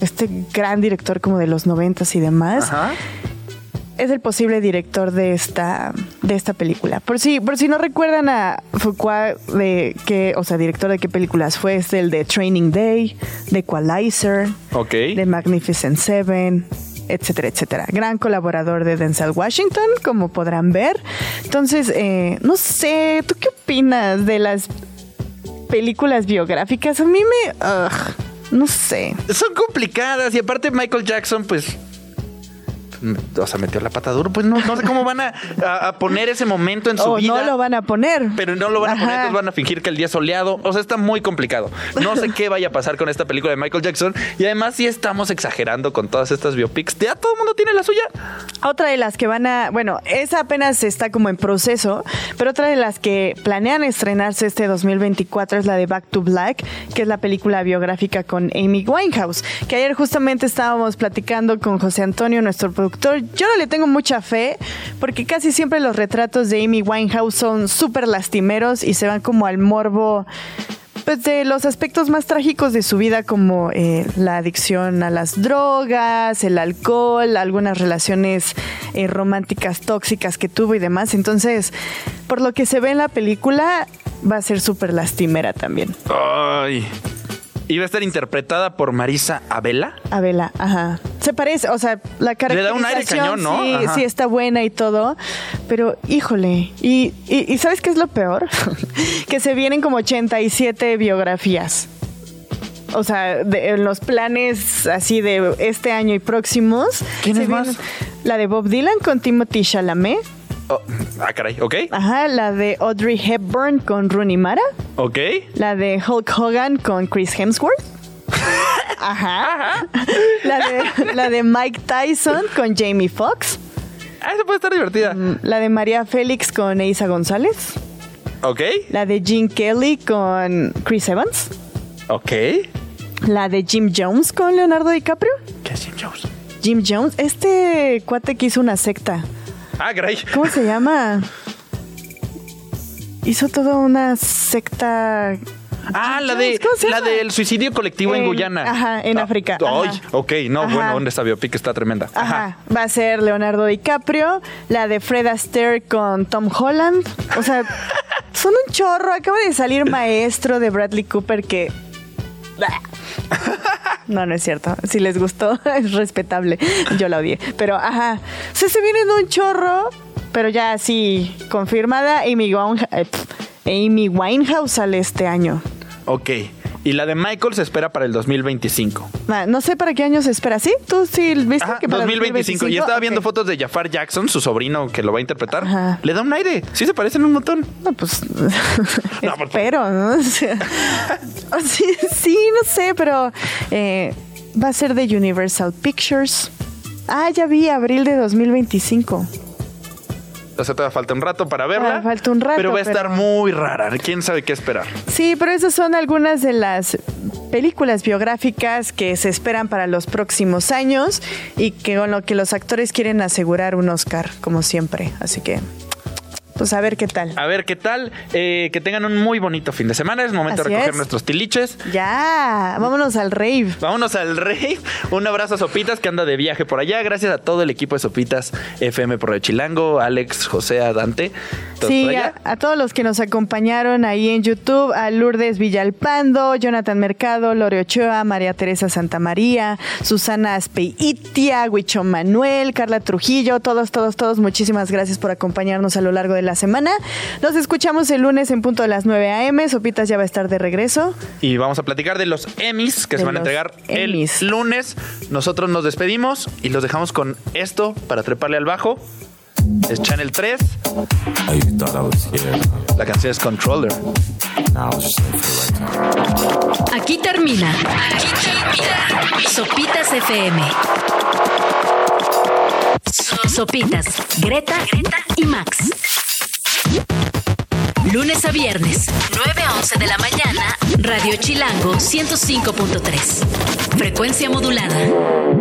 este gran director como de los noventas y demás, Ajá. es el posible director de esta, de esta película. Por si, por si no recuerdan a Fuqua de qué, o sea, director de qué películas fue, es el de Training Day, de Equalizer, Ok. de Magnificent Seven, etcétera, etcétera. Gran colaborador de Denzel Washington, como podrán ver. Entonces, eh, no sé, ¿tú qué opinas de las películas biográficas? A mí me... ugh, no sé. Son complicadas y aparte Michael Jackson, pues. O sea, metió la pata duro. Pues no, no sé cómo van a, a- a poner ese momento en su O vida. no lo van a poner. Pero no lo van a poner, entonces van a fingir que el día es soleado. O sea, está muy complicado. No sé qué vaya a pasar con esta película de Michael Jackson. Y además, sí estamos exagerando con todas estas biopics. Ya todo el mundo tiene la suya. Otra de las que van a, bueno, esa apenas está como en proceso, pero otra de las que planean estrenarse este 2024 es la de Back to Black, que es la película biográfica con Amy Winehouse, que ayer justamente estábamos platicando con José Antonio, nuestro productor. Yo no le tengo mucha fe, porque casi siempre los retratos de Amy Winehouse son súper lastimeros y se van como al morbo pues de los aspectos más trágicos de su vida como eh, la adicción a las drogas, el alcohol, algunas relaciones eh, románticas tóxicas que tuvo y demás. Entonces, por lo que se ve en la película, va a ser súper lastimera también. Ay. Va a estar interpretada por Marisa Abela. Abela, ajá. Se parece, o sea, la Le da un aire caracterización cañón, ¿no? sí, Ajá. sí está buena y todo, pero híjole, y, y- y ¿sabes qué es lo peor? que se vienen como 87 biografías. O sea, de- en los planes así de este año y próximos. ¿Quiénes se más? La de Bob Dylan con Timothy Chalamet. Oh, ah, caray, ok. Ajá, la de Audrey Hepburn con Rooney Mara. Ok. La de Hulk Hogan con Chris Hemsworth. Ajá. La de, la de Mike Tyson con Jamie Foxx. Ah, esa puede estar divertida. La de María Félix con Eiza González. Ok. La de Gene Kelly con Chris Evans. Ok. La de Jim Jones con Leonardo DiCaprio. ¿Qué es Jim Jones? Jim Jones, este cuate que hizo una secta. Ah, caray. ¿Cómo se llama? Hizo toda una secta. Ah, la de ¿cómo se la del suicidio colectivo en, En- Guyana. ajá, en Ah, África, Ay, ajá. ok, no, Ajá. bueno, esta biopic está tremenda. Ajá. Va a ser Leonardo DiCaprio, la de Fred Astaire con Tom Holland. O sea, son un chorro. Acaba de salir maestro de Bradley Cooper que. No, no es cierto. Si les gustó, es respetable. Yo la odié. Pero, ajá. O sea, se viene un chorro, pero ya así confirmada. Amy, Winehouse- eh, Amy sale este año. Ok. Y la de Michael se espera para el 2025. Ah, No sé para qué año se espera. ¿Sí? ¿Tú sí viste Ajá, que para 2025. Y estaba viendo fotos de Jafar Jackson, su sobrino que lo va a interpretar. Ajá. Le da un aire. Sí se parecen un montón. No, pues. No, espero, ¿no? O sea, sí, sí, no sé, pero eh, va a ser de Universal Pictures. Ah, ya vi, abril de 2025. O sea, todavía falta un rato para verla. Ah, falta un rato, Pero va a estar pero- muy rara. ¿Quién sabe qué esperar? Sí, pero esas son algunas de las películas biográficas que se esperan para los próximos años y que con lo que los actores quieren asegurar un Oscar, como siempre. Así que, pues a ver qué tal. A ver qué tal. Eh, que tengan un muy bonito fin de semana. Es momento Así de recoger es. nuestros tiliches. Ya, vámonos al rave. Vámonos al rey. Un abrazo a Sopitas que anda de viaje por allá. Gracias a todo el equipo de Sopitas FM por el Chilango, Alex, José, a Dante. Sí, a, a todos los que nos acompañaron ahí en YouTube, a Lourdes Villalpando, Jonathan Mercado, Lore Ochoa, María Teresa Santamaría, Susana Aspeitia, Huicho Manuel, Carla Trujillo, todos, todos, todos, muchísimas gracias por acompañarnos a lo largo de la semana. Nos escuchamos el lunes en punto de las 9 a.m. Sopitas ya va a estar de regreso. Y vamos a platicar de los Emmys que De se van a entregar Emmys. el lunes. Nosotros nos despedimos y los dejamos con esto para treparle al bajo. Es Channel 3. Oh, you thought I was here. La canción es Controller. Aquí termina. Aquí termina. Sopitas FM. Sopitas. Greta, Greta y Max. Lunes a viernes, 9 a 11 de la mañana, Radio Chilango 105.3. Frecuencia modulada.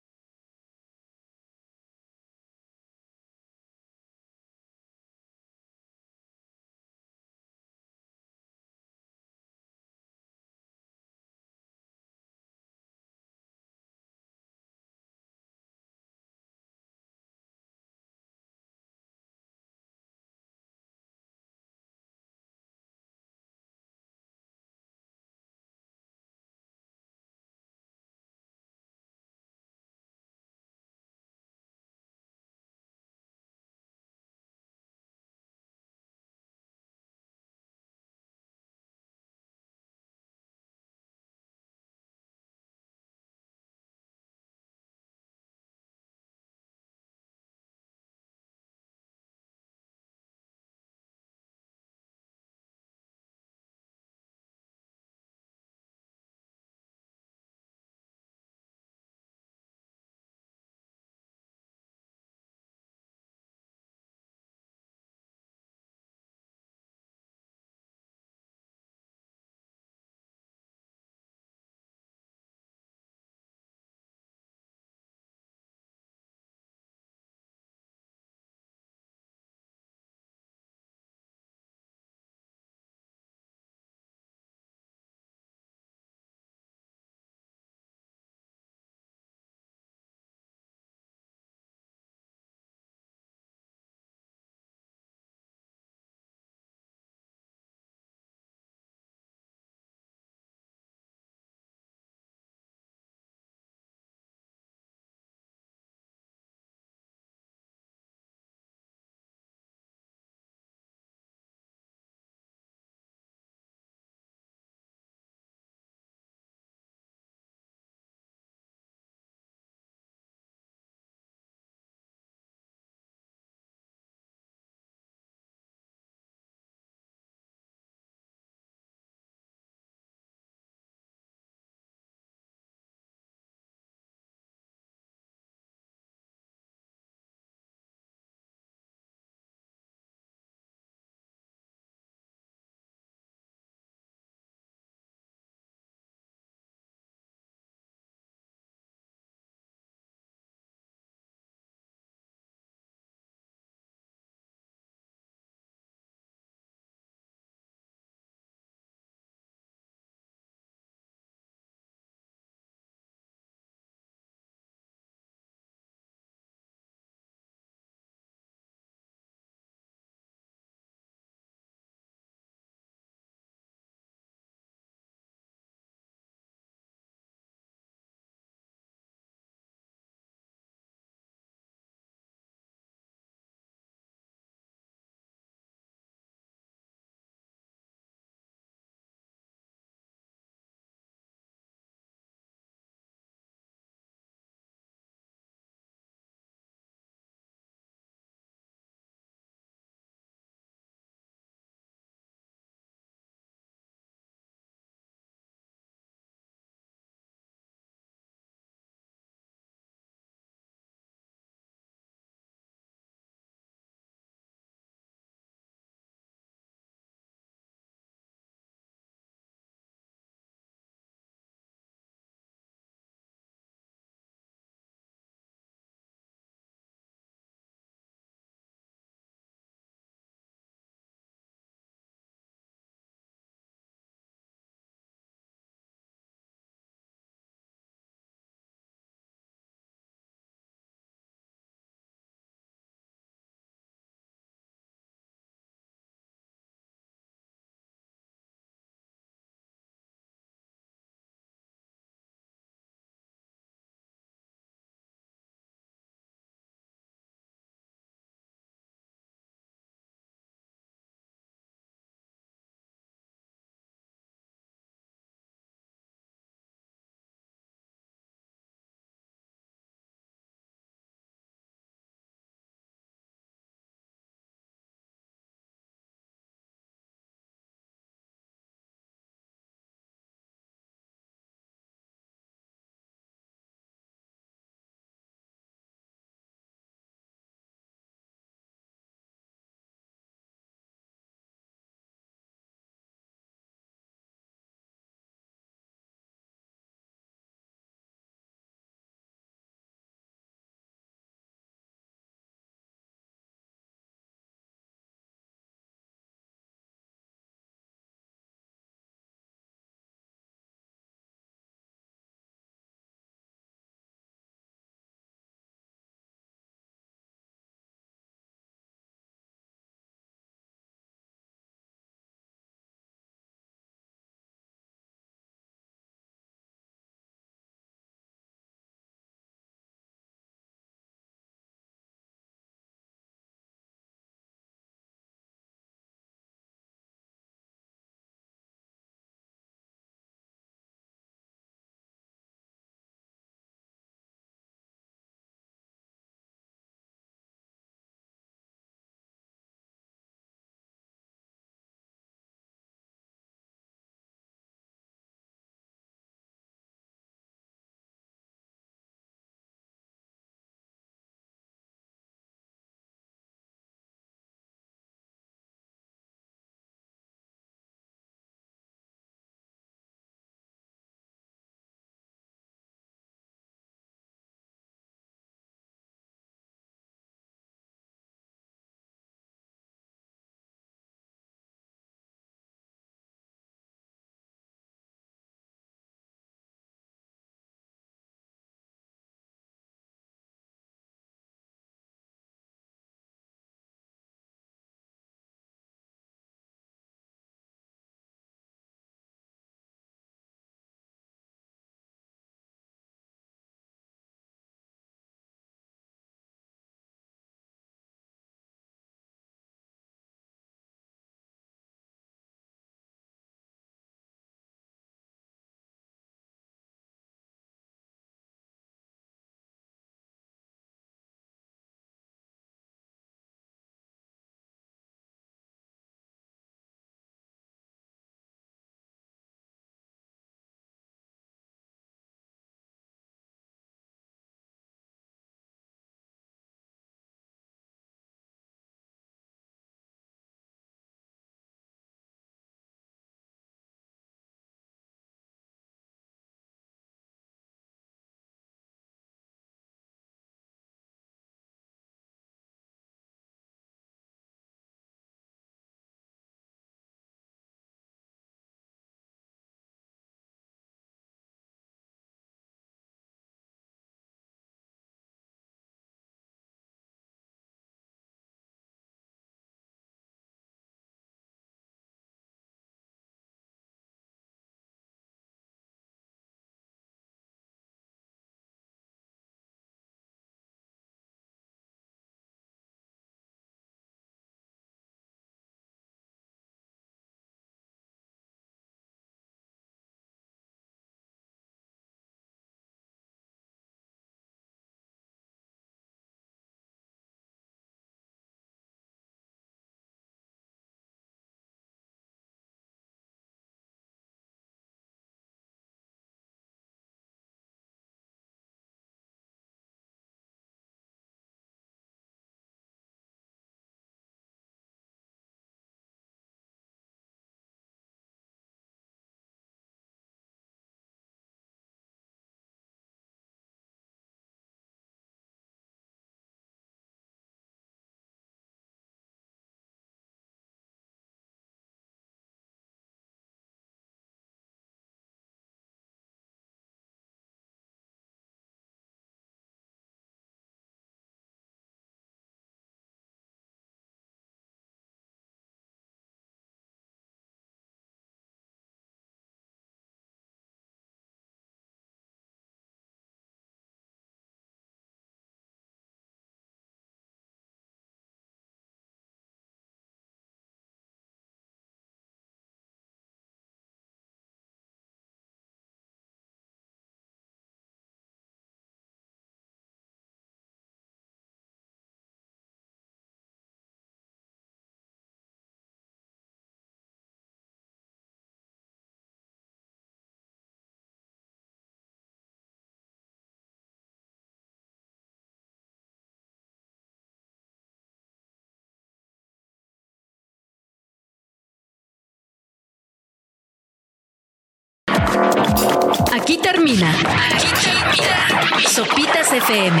Aquí termina. Aquí termina. Sopitas FM.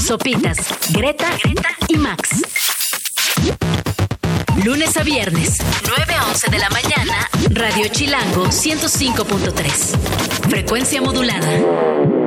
Sopitas, Greta, Greta y Max. Lunes a viernes, 9 a 11 de la mañana, Radio Chilango 105.3. Frecuencia modulada.